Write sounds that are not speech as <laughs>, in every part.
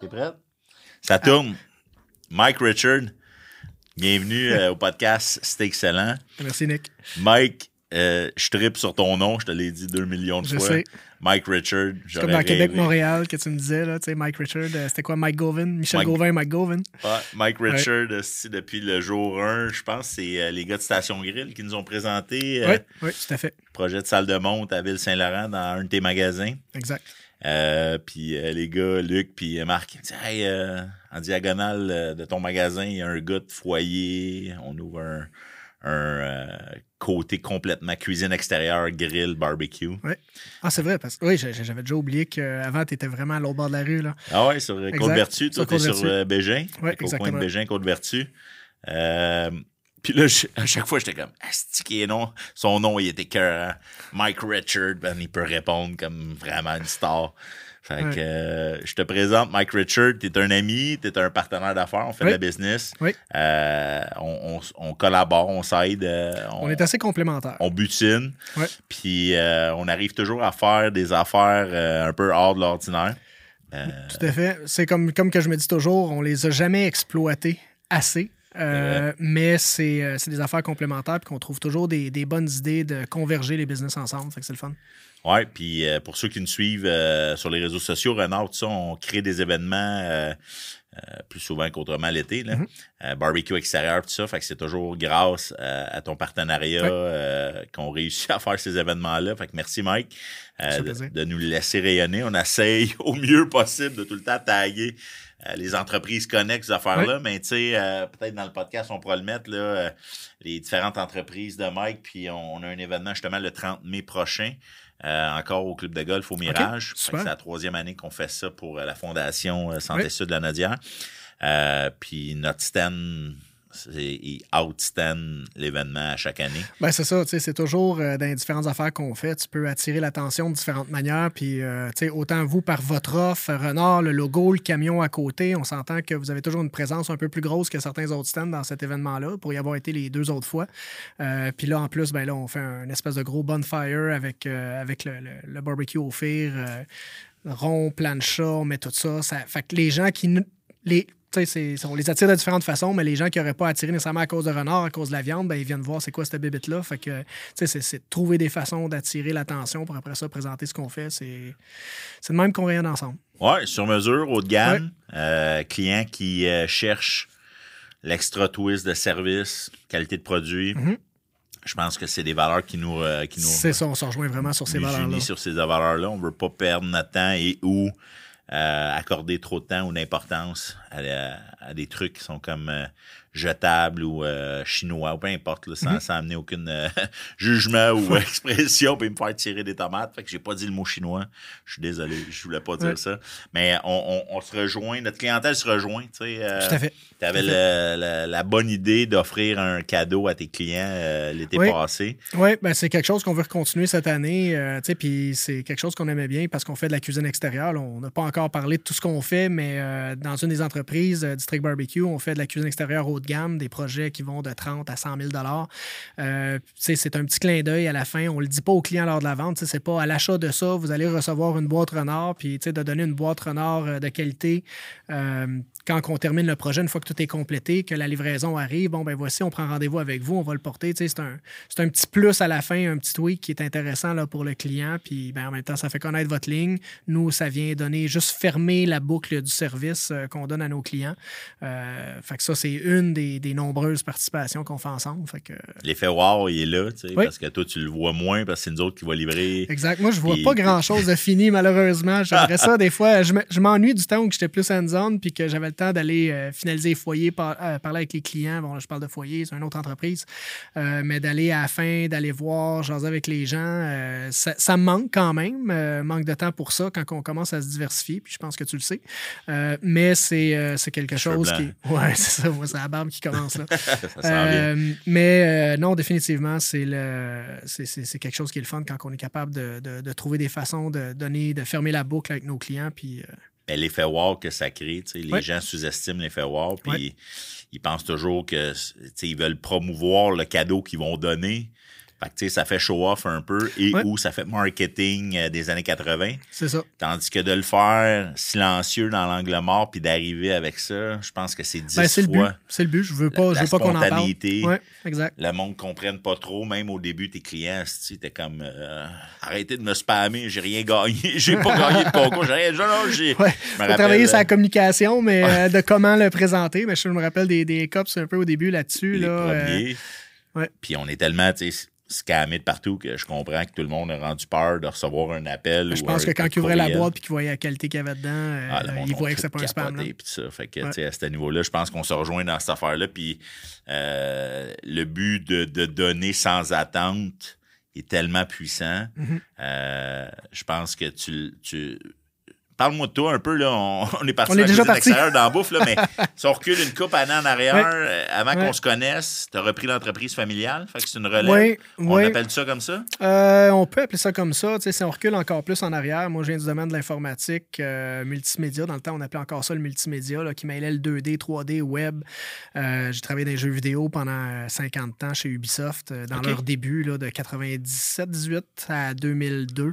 T'es prête? Ça tourne. Mike Richard, bienvenue euh, au podcast C'est excellent. Merci, Nick. Mike, euh, je tripe sur ton nom, je te l'ai dit deux millions de Je fois. sais. Mike Richard. C'est comme dans Québec-Montréal que tu me disais, là, tu sais, Mike Richard, euh, c'était quoi, Mike Govin? Michel Mike- Gauvin, Mike Govin. Mike Richard, euh, depuis le jour 1, je pense que c'est euh, les gars de Station Grill qui nous ont présenté euh, Oui, oui, tout à fait. le projet de salle de monte à Ville-Saint-Laurent dans un de tes magasins. Exact. Euh, puis euh, les gars, Luc puis Marc, ils me disent Hey, euh, en diagonale euh, de ton magasin, il y a un gars de foyer. On ouvre un, un, euh, côté complètement cuisine extérieure, grill, barbecue. Ah, c'est vrai, parce que oui, j'avais déjà oublié qu'avant, tu étais vraiment à l'autre bord de la rue. Là. Ah ouais, sur euh. Côte-Vertu. Toi, t'es sur euh, Bégin. Fait qu'au coin de Bégin, Côte-Vertu. Puis là, je- à chaque fois, j'étais comme, Asti non. Son nom, il était cœur. Mike Richard, ben, il peut répondre comme vraiment une star. Fait Ouais. que euh, je te présente Mike Richard. T'es un ami, t'es un partenaire d'affaires, on fait Oui. de la business. Oui. Euh, on, on- on collabore, on s'aide. euh, On est assez complémentaires. on butine. Ouais. Puis on arrive toujours à faire des affaires un peu hors de l'ordinaire. Tout à fait. C'est comme, comme que je me dis toujours, on les a jamais exploités assez. Euh, mais c'est euh, c'est des affaires complémentaires puis qu'on trouve toujours des, des bonnes idées de converger les business ensemble. Fait que c'est le fun. Ouais, puis euh, pour ceux qui nous suivent euh, sur les réseaux sociaux, Renard, on crée des événements plus souvent qu'autrement l'été. Mhm. Euh, barbecue extérieur, tout ça. Fait que c'est toujours grâce à ton partenariat qu'on réussit à faire ces événements-là. Fait que merci, Mike, de, de nous laisser rayonner. On essaye <laughs> au mieux possible de tout le temps taguer euh, les entreprises connexes, ces affaires-là. Mais tu sais, euh, peut-être dans le podcast, on pourra le mettre, là, euh, les différentes entreprises de Mike. Puis on, on a un événement justement le 30 mai prochain. euh, encore au club de golf au Mirage. C'est la troisième année qu'on fait ça pour euh, la Fondation Santé Oui. Sud de la Nodière. Euh, puis notre stand, c'est il outstand l'événement à chaque année. Ben, c'est ça, c'est toujours euh, dans les différentes affaires qu'on fait, tu peux attirer l'attention de différentes manières. Puis, euh, autant vous par votre offre, Renard, le logo, le camion à côté, on s'entend que vous avez toujours une présence un peu plus grosse que certains autres stands dans cet événement-là, pour y avoir été les deux autres fois. Euh, puis là, en plus, ben là, on fait un espèce de gros bonfire avec, euh, avec le, barbecue au fir, rond, plancha, on met tout ça. ça fait que les gens qui. Les, on les attire de différentes façons, mais les gens qui n'auraient pas attiré nécessairement à cause de renard, à cause de la viande, ben, ils viennent voir c'est quoi cette bébête-là. Fait que, c'est- de trouver des façons d'attirer l'attention pour après ça présenter ce qu'on fait. C'est de même qu'on rayonne ensemble. Ouais, sur mesure, haut de gamme. Euh, client qui euh, cherche l'extra twist de service, qualité de produit. Mhm. Je pense que c'est des valeurs qui nous, euh, qui nous, C'est ça, on se rejoint vraiment sur ces valeurs-là. sur ces valeurs-là. On ne veut pas perdre notre temps et ou euh, accorder trop de temps ou d'importance à, des trucs qui sont comme jetables ou euh, chinois ou peu importe, là, Mhm. sans, sans amener aucun euh, <laughs> jugement ou <laughs> expression puis me faire tirer des tomates. Fait que j'ai pas dit le mot chinois. Je suis désolé, je voulais pas dire Ouais. ça. Mais on, on- on se rejoint, notre clientèle se rejoint. Tu sais, euh, Tout à fait. tu avais la, la bonne idée d'offrir un cadeau à tes clients euh, l'été Oui. passé. Oui, ben c'est quelque chose qu'on veut continuer cette année. tu sais, puis c'est quelque chose qu'on aimait bien parce qu'on fait de la cuisine extérieure. là. On n'a pas encore parlé de tout ce qu'on fait, mais dans une des entreprises, District Barbecue, on fait de la cuisine extérieure de gamme, des projets qui vont de 30 à 100 000 euh, C'est un petit clin d'œil à la fin. On ne le dit pas aux clients lors de la vente. C'est pas à l'achat de ça, vous allez recevoir une boîte renard, puis de donner une boîte renard euh, de qualité. euh, quand on termine le projet, une fois que tout est complété, que la livraison arrive, bon, ben voici, on prend rendez-vous avec vous, on va le porter. Tu sais, C'est un, c'est un petit plus à la fin, un petit tweak qui est intéressant là, pour le client. Puis ben, en même temps, ça fait connaître votre ligne. Nous, ça vient donner juste fermer la boucle du service euh, qu'on donne à nos clients. Euh, fait que ça, c'est une des, des nombreuses participations qu'on fait ensemble. Fait que, L'effet wow, il est là, tu sais, Oui. parce que toi, tu le vois moins parce que c'est nous autres qui va livrer. Exact. Moi, je vois Puis- pas grand-chose de fini, malheureusement. J'aimerais <laughs> ça, des fois. Je m'ennuie du temps où j'étais plus hands-on puis que j'avais le temps d'aller euh, finaliser les foyers, par- euh, parler avec les clients. Bon, là, je parle de foyer, c'est une autre entreprise. Euh, mais d'aller à la fin, d'aller voir, jaser avec les gens, ça, ça me manque quand même. manque de temps pour ça quand on commence à se diversifier. Puis je pense que tu le sais. Mais c'est quelque chose qui. Ouais, <laughs> c'est ça. moi, c'est la barbe qui commence là. <laughs> ça mais non, définitivement, c'est quelque chose qui est le fun quand on est capable de, de- de trouver des façons de donner, de fermer la boucle avec nos clients. Puis, euh, Mais l'effet wow que ça crée, tu sais, les Ouais. gens sous-estiment l'effet wow, puis Ouais. ils pensent toujours que tu sais, ils veulent promouvoir le cadeau qu'ils vont donner. Fait que, tu sais, ça fait show-off un peu et Ouais. ou ça fait marketing euh, des années 80. C'est ça. Tandis que de le faire silencieux dans l'angle mort puis d'arriver avec ça, je pense que c'est dix Ben, c'est le but. fois. C'est le but. Je veux pas, La- je veux pas qu'on en parle. spontanéité. Ouais, exact. Le monde ne comprenne pas trop, même au début, tes clients, t'es comme euh, arrêtez de me spammer, j'ai rien gagné, <laughs> j'ai pas gagné de concours, j'ai rien. Non, j'ai. Ouais. je me Faut rappelle, travailler sur euh, la communication, mais euh, de comment le présenter. Mais je me rappelle des, des cops un peu au début là-dessus. les Là, euh, ouais. Puis on est tellement, tu sais, scammés de partout que je comprends que tout le monde a rendu peur de recevoir un appel. je ou pense un- que quand un ils ouvraient la boîte et qu'ils voyaient la qualité qu'il y avait dedans, euh, Ah, ont voyaient que c'était pas un spam. là. ça. Fait que, Ouais. à ce niveau-là, je pense qu'on se rejoint dans cette affaire-là. Puis euh, le but de, de donner sans attente est tellement puissant. Mhm. Euh, je pense que tu. tu... Parle-moi de toi un peu, là. On, <laughs> on est parti On est déjà parti. dans la bouffe, là, mais <laughs> si on recule une coupe année en arrière, Ouais. euh, avant Ouais. qu'on se connaisse, tu as repris l'entreprise familiale. Fait que c'est une relève. Oui, On appelle ça comme ça? Euh, on peut appeler ça comme ça. Tu sais, si on recule encore plus en arrière, moi, je viens du domaine de l'informatique, euh, multimédia. Dans le temps, on appelait encore ça le multimédia, là, qui mêlait le 2D, 3D, web. J'ai travaillé dans les jeux vidéo pendant euh, 50 ans chez Ubisoft, dans leur début, là, de 97-18 à 2002.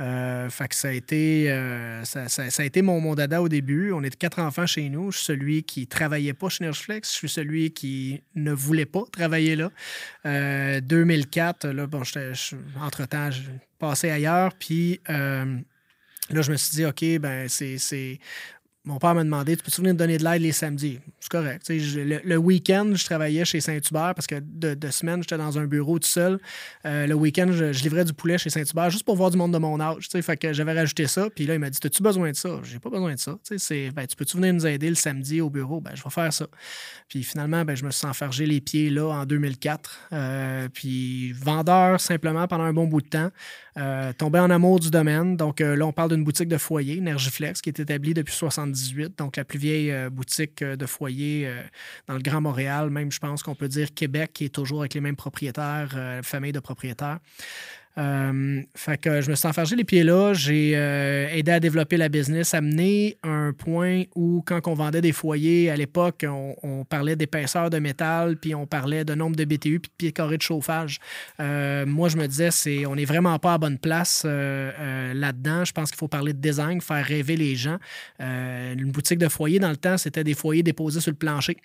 Euh, ça a été, euh, ça, ça- a été mon, mon dada au début. On était quatre enfants chez nous. Je suis celui qui travaillait pas chez Nerflex. Je suis celui qui ne voulait pas travailler là. Euh, 2004, là, bon, entre-temps, je passais ailleurs. Puis euh, là, je me suis dit, OK, ben c'est. Mon père m'a demandé, tu peux-tu venir me donner de l'aide les samedis? C'est correct. Le, week-end, je travaillais chez Saint-Hubert parce que de, de semaine, j'étais dans un bureau tout seul. Euh, le week-end, je, livrais du poulet chez Saint-Hubert juste pour voir du monde de mon âge. Fait que j'avais rajouté ça. Puis là, il m'a dit, as-tu besoin de ça? J'ai pas besoin de ça. Ben, tu peux-tu venir nous aider le samedi au bureau? Ben, je vais faire ça. Puis finalement, ben, je me suis enfargé les pieds là en 2004. Euh, puis vendeur simplement pendant un bon bout de temps. Euh, tombé en amour du domaine. Donc là, on parle d'une boutique de foyer, Energiflex, qui est établie depuis 78. Donc la plus vieille euh, boutique euh, de foyer euh, dans le Grand Montréal. Même, je pense qu'on peut dire Québec, qui est toujours avec les mêmes propriétaires, famille de propriétaires. Euh, fait que je me suis enfargé les pieds là. J'ai euh, aidé à développer la business, amené à un point où, quand on vendait des foyers à l'époque, on, on parlait d'épaisseur de métal, puis on parlait de nombre de BTU, puis de pieds carrés de chauffage. Euh, moi, je me disais, c'est, on n'est vraiment pas à bonne place là-dedans. Je pense qu'il faut parler de design, faire rêver les gens. Une boutique de foyer, dans le temps, c'était des foyers déposés sur le plancher.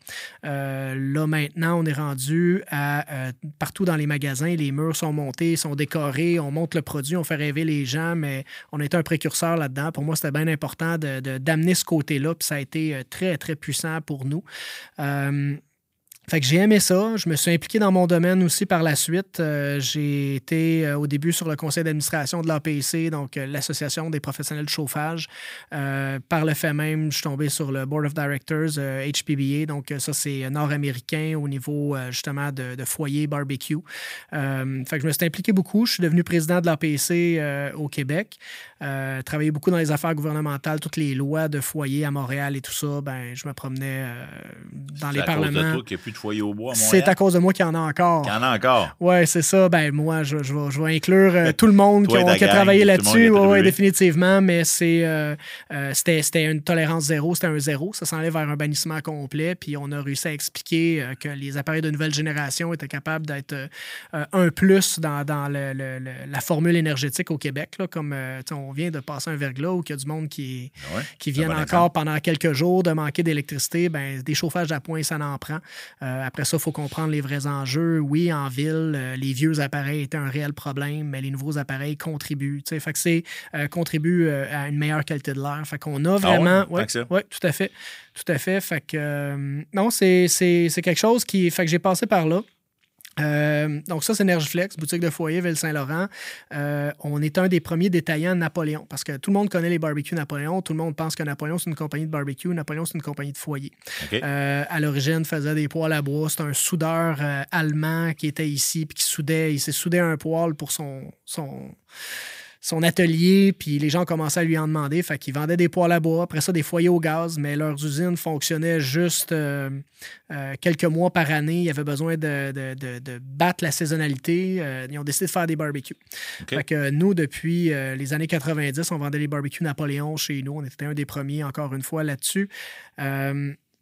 Là, maintenant, on est rendu à partout dans les magasins, les murs sont montés, sont décorés, on monte le produit, on fait rêver les gens, mais on est un précurseur là-dedans. Pour moi, c'était bien important de, de- d'amener ce côté-là, puis ça a été euh, très, très puissant pour nous. Euh, fait que j'ai aimé ça. Je me suis impliqué dans mon domaine aussi par la suite. Euh, j'ai été euh, au début sur le conseil d'administration de l'APC, donc euh, l'Association des professionnels de chauffage. Par le fait même, je suis tombé sur le Board of Directors, HPBA. Donc, ça, c'est nord-américain au niveau justement de, de foyer barbecue. Fait que je me suis impliqué beaucoup. Je suis devenu président de l'APC au Québec. Travaillé beaucoup dans les affaires gouvernementales, toutes les lois de foyer à Montréal et tout ça. Ben, je me promenais dans les parlements. Qu'il foyer au bois C'est à cause de moi qu'il y en a encore. Il y en a encore. Ouais, c'est ça. Ben moi, je, je vais, je vais inclure euh, tout le monde qui, ont- a travaillé là-dessus. Ouais, contribué. définitivement. Mais c'est euh, euh, c'était, une tolérance zéro, c'était un zéro. Ça s'en allait vers un bannissement complet. Puis on a réussi à expliquer que les appareils de nouvelle génération étaient capables d'être un plus dans, dans le- le- le- la formule énergétique au Québec. Là, comme on vient de passer un verglas où il y a du monde qui, Ouais, qui bon encore pendant quelques jours de manquer d'électricité, ben, des chauffages à point, ça en prend. Euh, après ça, il faut comprendre les vrais enjeux. Oui, en ville, euh, les vieux appareils étaient un réel problème, mais les nouveaux appareils contribuent. Fait que c'est euh, contribue euh, à une meilleure qualité de l'air. Fait qu'on a vraiment. Ah ouais? Que ça? ouais, tout à fait. Tout à fait. Fait que non, c'est quelque chose qui. Fait que j'ai passé par là. Euh, donc ça, c'est Energiflex, boutique de foyer, Ville-Saint-Laurent. Euh, on est un des premiers détaillants Napoléon, parce que tout le monde connaît les barbecues Napoléon. Tout le monde pense que Napoléon, c'est une compagnie de barbecue. Napoléon, c'est une compagnie de foyer. Euh, à l'origine, faisait des poêles à bois. C'est un soudeur allemand qui était ici, puis qui soudait. Il s'est soudé un poêle pour son... son son atelier, puis les gens commençaient à lui en demander. Fait qu'ils vendaient des poêles à bois, après ça, des foyers au gaz, mais leurs usines fonctionnaient juste euh, euh, quelques mois par année. Ils avaient besoin de, de- de- de battre la saisonnalité. Euh, ils ont décidé de faire des barbecues. Fait que nous, depuis les années 90, on vendait les barbecues Napoléon chez nous. On était un des premiers, encore une fois, là-dessus.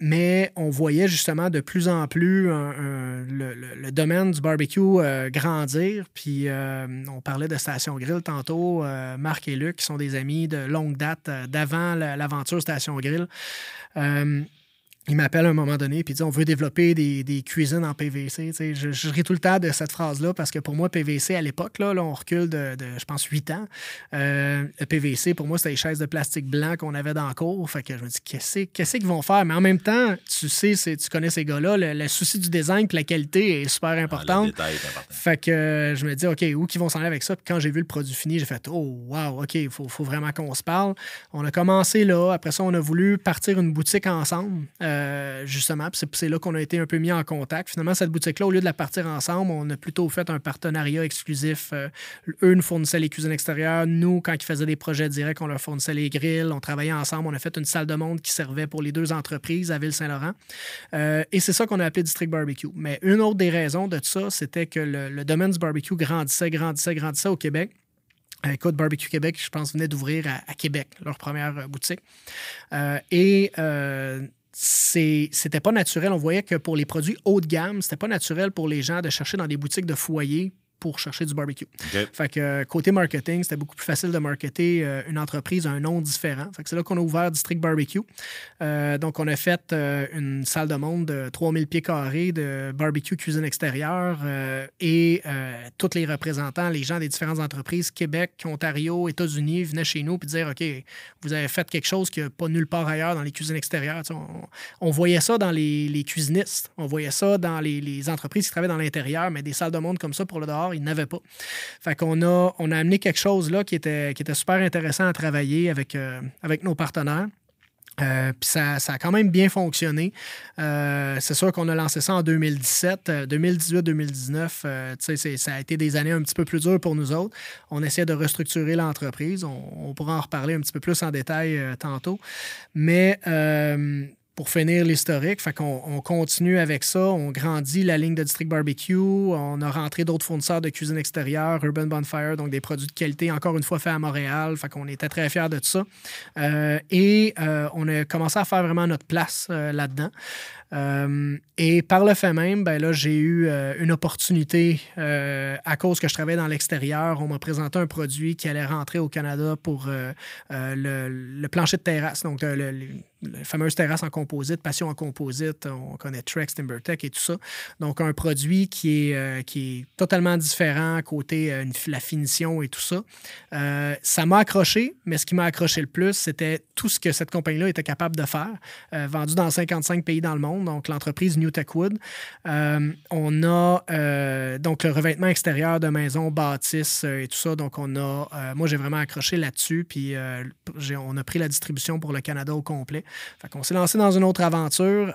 Euh, mais on voyait justement de plus en plus le, domaine du barbecue euh, grandir. Puis on parlait de Station Grill tantôt. Marc et Luc, qui sont des amis de longue date, d'avant l'aventure Station Grill il m'appelle à un moment donné puis dit on veut développer des, des cuisines en PVC. Je, je, ris tout le temps de cette phrase-là parce que pour moi, PVC à l'époque, là, on recule de, je pense, 8 ans. Euh, le PVC, pour moi, c'était les chaises de plastique blanc qu'on avait dans le cours. Fait que je me dis qu'est-ce qu'ils vont faire? Mais en même temps, tu sais, tu connais ces gars-là, le, souci du design et la qualité est super important. Ah, fait que je me dis OK, où qu'ils vont s'en aller avec ça? Puis quand j'ai vu le produit fini, j'ai fait Oh wow, OK, il faut, faut, vraiment qu'on se parle. On a commencé là. Après ça, on a voulu partir une boutique ensemble. Euh, euh, justement, c'est là qu'on a été un peu mis en contact. Finalement, cette boutique-là, au lieu de la partir ensemble, on a plutôt fait un partenariat exclusif. Euh, eux nous fournissaient les cuisines extérieures. Nous, quand ils faisaient des projets directs, on leur fournissait les grilles. On travaillait ensemble. On a fait une salle de monde qui servait pour les deux entreprises à Ville-Saint-Laurent. Euh, et c'est ça qu'on a appelé District Barbecue. Mais une autre des raisons de ça, c'était que le, domaine du barbecue grandissait, grandissait, grandissait au Québec. Écoute, Barbecue Québec, je pense, venait d'ouvrir à, Québec, leur première boutique. et c'était pas naturel. On voyait que pour les produits haut de gamme, c'était pas naturel pour les gens de chercher dans des boutiques de foyer pour chercher du barbecue. Fait que euh, côté marketing, c'était beaucoup plus facile de marketer euh, une entreprise à un nom différent. Fait que c'est là qu'on a ouvert District Barbecue. Euh, donc, on a fait une salle de monde de 3000 pieds carrés de barbecue cuisine extérieure et tous les représentants, les gens des différentes entreprises, Québec, Ontario, États-Unis, venaient chez nous et dire OK, vous avez fait quelque chose qui n'est pas nulle part ailleurs dans les cuisines extérieures. On, voyait ça dans les, cuisinistes, on voyait ça dans les, les entreprises qui travaillaient dans l'intérieur, mais des salles de monde comme ça pour le dehors, il n'avait pas. Fait qu'on a, on a amené quelque chose là qui était, qui était super intéressant à travailler avec, euh, avec nos partenaires. Euh, puis ça, ça, a quand même bien fonctionné. Euh, c'est sûr qu'on a lancé ça en 2017. 2018-2019, ça a été des années un petit peu plus dures pour nous autres. On essaie de restructurer l'entreprise. On, on, pourra en reparler un petit peu plus en détail tantôt. Mais pour finir l'historique. Fait qu'on on continue avec ça. On grandit la ligne de District Barbecue. On a rentré d'autres fournisseurs de cuisine extérieure, Urban Bonfire, donc des produits de qualité, encore une fois faits à Montréal. Fait qu'on était très fiers de ça. Euh, et euh, on a commencé à faire vraiment notre place euh, là-dedans. Euh, et par le fait même, ben là, j'ai eu euh, une opportunité euh, à cause que je travaillais dans l'extérieur. On m'a présenté un produit qui allait rentrer au Canada pour le, plancher de terrasse, donc le, la fameuse terrasse en composite, passion en composite. On connaît Trex, TimberTech et tout ça. Donc, un produit qui est, qui est totalement différent côté la finition et tout ça. ça m'a accroché, mais ce qui m'a accroché le plus, c'était tout ce que cette compagnie-là était capable de faire, vendu dans 55 pays dans le monde donc l'entreprise New Tech Wood. Euh, on a euh, donc le revêtement extérieur de maisons, bâtisses euh, et tout ça. Donc on a, moi j'ai vraiment accroché là-dessus, puis on a pris la distribution pour le Canada au complet. Fait qu'on s'est lancé dans une autre aventure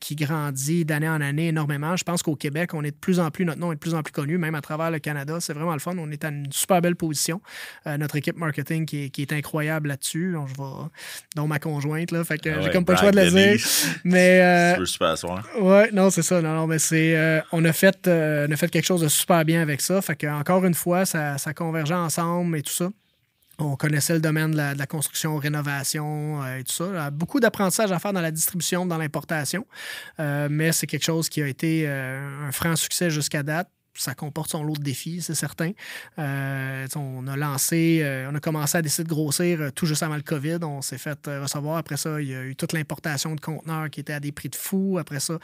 qui grandit d'année en année énormément. Je pense qu'au Québec, on est de plus en plus, notre nom est de plus en plus connu, même à travers le Canada. C'est vraiment le fun. On est à une super belle position. notre équipe marketing qui est, incroyable là-dessus. Donc, je vais, dont ma conjointe, là. Fait que ah j'ai comme pas le choix de le dire. Mais super Ouais, non, c'est ça. Mais c'est. Euh, on, a fait, euh, on a fait quelque chose de super bien avec ça. Fait que, encore une fois, ça, ça convergeait ensemble et tout ça. On connaissait le domaine de la, construction, rénovation euh, et tout ça. Beaucoup d'apprentissage à faire dans la distribution, dans l'importation, mais c'est quelque chose qui a été un franc succès jusqu'à date ça comporte son lot de défis, c'est certain. Euh, on a lancé, euh, on a commencé à décider de grossir euh, tout juste avant le COVID. On s'est fait recevoir. Après ça, il y a eu toute l'importation de conteneurs qui étaient à des prix de fou. Après ça,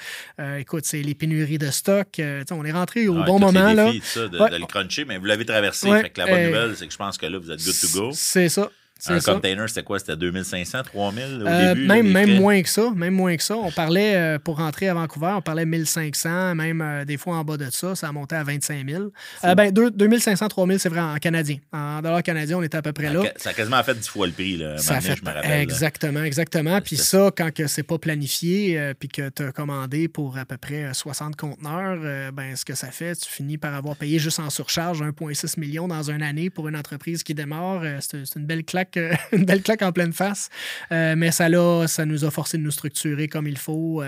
écoute, c'est les pénuries de stock. on est rentré au bon moment. Les défis, là. de, de, le cruncher, mais vous l'avez traversé. la bonne nouvelle, c'est que je pense que là, vous êtes good to go. C'est ça. Un container, c'était quoi? C'était 2500, 3000 au euh, début? Même, même moins que ça. Même moins que ça. On parlait, euh, pour rentrer à Vancouver, on parlait 1500, même euh, des fois en bas de ça, ça a monté à 25 000. ben, 2500, 3000, c'est vrai en canadien. En dollars canadiens, on était à peu près là. Ça a quasiment fait 10 fois le prix, là. Ça fait, je me rappelle, exactement, exactement. Puis ça, quand que c'est pas planifié, puis que tu as commandé pour à peu près 60 conteneurs, ben, ce que ça fait, tu finis par avoir payé juste en surcharge 1,6 million dans une année pour une entreprise qui démarre. c'est une belle claque claque, <laughs> une belle claque en pleine face. mais ça, là, ça nous a forcé de nous structurer comme il faut.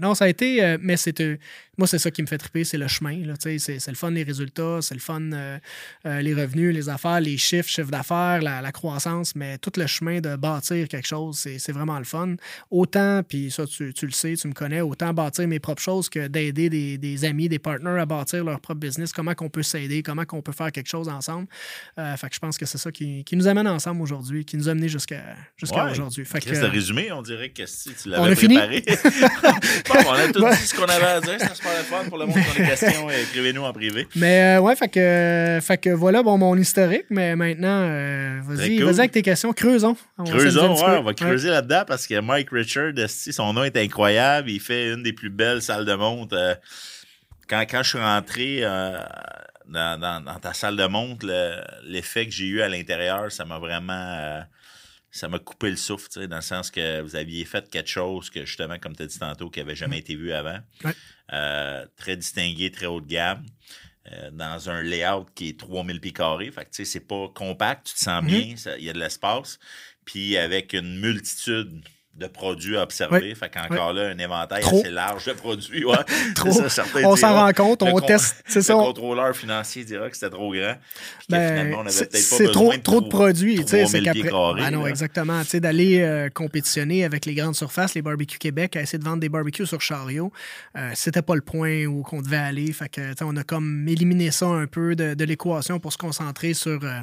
non, ça a été, mais c'était moi, c'est ça qui me fait triper, c'est le chemin. C'est, c'est le fun, les résultats, c'est le fun, euh, euh, les revenus, les affaires, les chiffres, chiffre d'affaires, la, croissance, mais tout le chemin de bâtir quelque chose, c'est, vraiment le fun. Autant, puis ça, tu, le sais, tu me connais, autant bâtir mes propres choses que d'aider des, amis, des partenaires à bâtir leur propre business, comment qu'on peut s'aider, comment qu'on peut faire quelque chose ensemble. Euh, fait que je pense que c'est ça qui, nous amène ensemble aujourd'hui, qui nous a amené jusqu'à, aujourd'hui. Fait que, résumé, on dirait que si tu l'avais préparé. <laughs> On a tout dit ce qu'on avait à dire, super fun pour le monde qui a des questions. <laughs> Écrivez-nous en privé. Mais euh, ouais, fait que, fait que voilà bon, mon historique. Mais maintenant, euh, vas-y, vas-y avec tes questions. Creusons. Creusons, ouais, on va creuser là-dedans parce que Mike Richard, son nom est incroyable. Il fait une des plus belles salles de montre. Euh, quand, quand je suis rentré dans, dans, ta salle de montre, l'effet que j'ai eu à l'intérieur, ça m'a vraiment ça m'a coupé le souffle, dans le sens que vous aviez fait quelque chose que, justement, comme tu as dit tantôt, qui n'avait jamais été vu avant. Euh, très distingué, très haut de gamme. Euh, dans un layout qui est 3000 pieds carrés. Fait que, tu sais, c'est pas compact, tu te sens mm-hmm. bien, il y a de l'espace. Puis avec une multitude de produits à observer. Fait qu'encore là, un éventail assez large de produits. Ouais. <laughs> trop. on s'en rend compte, on teste. C'est ça. Le contrôleur financier dira que c'était trop grand. Ben, finalement, on avait peut-être pas besoin trop, de trop de produits. C'est ben non, exactement. D'aller euh, compétitionner avec les grandes surfaces, les barbecues Québec, à essayer de vendre des barbecues sur chariot, euh, c'était pas le point où qu'on devait aller. Fait que, on a comme éliminé ça un peu de, de l'équation pour se concentrer sur. Euh,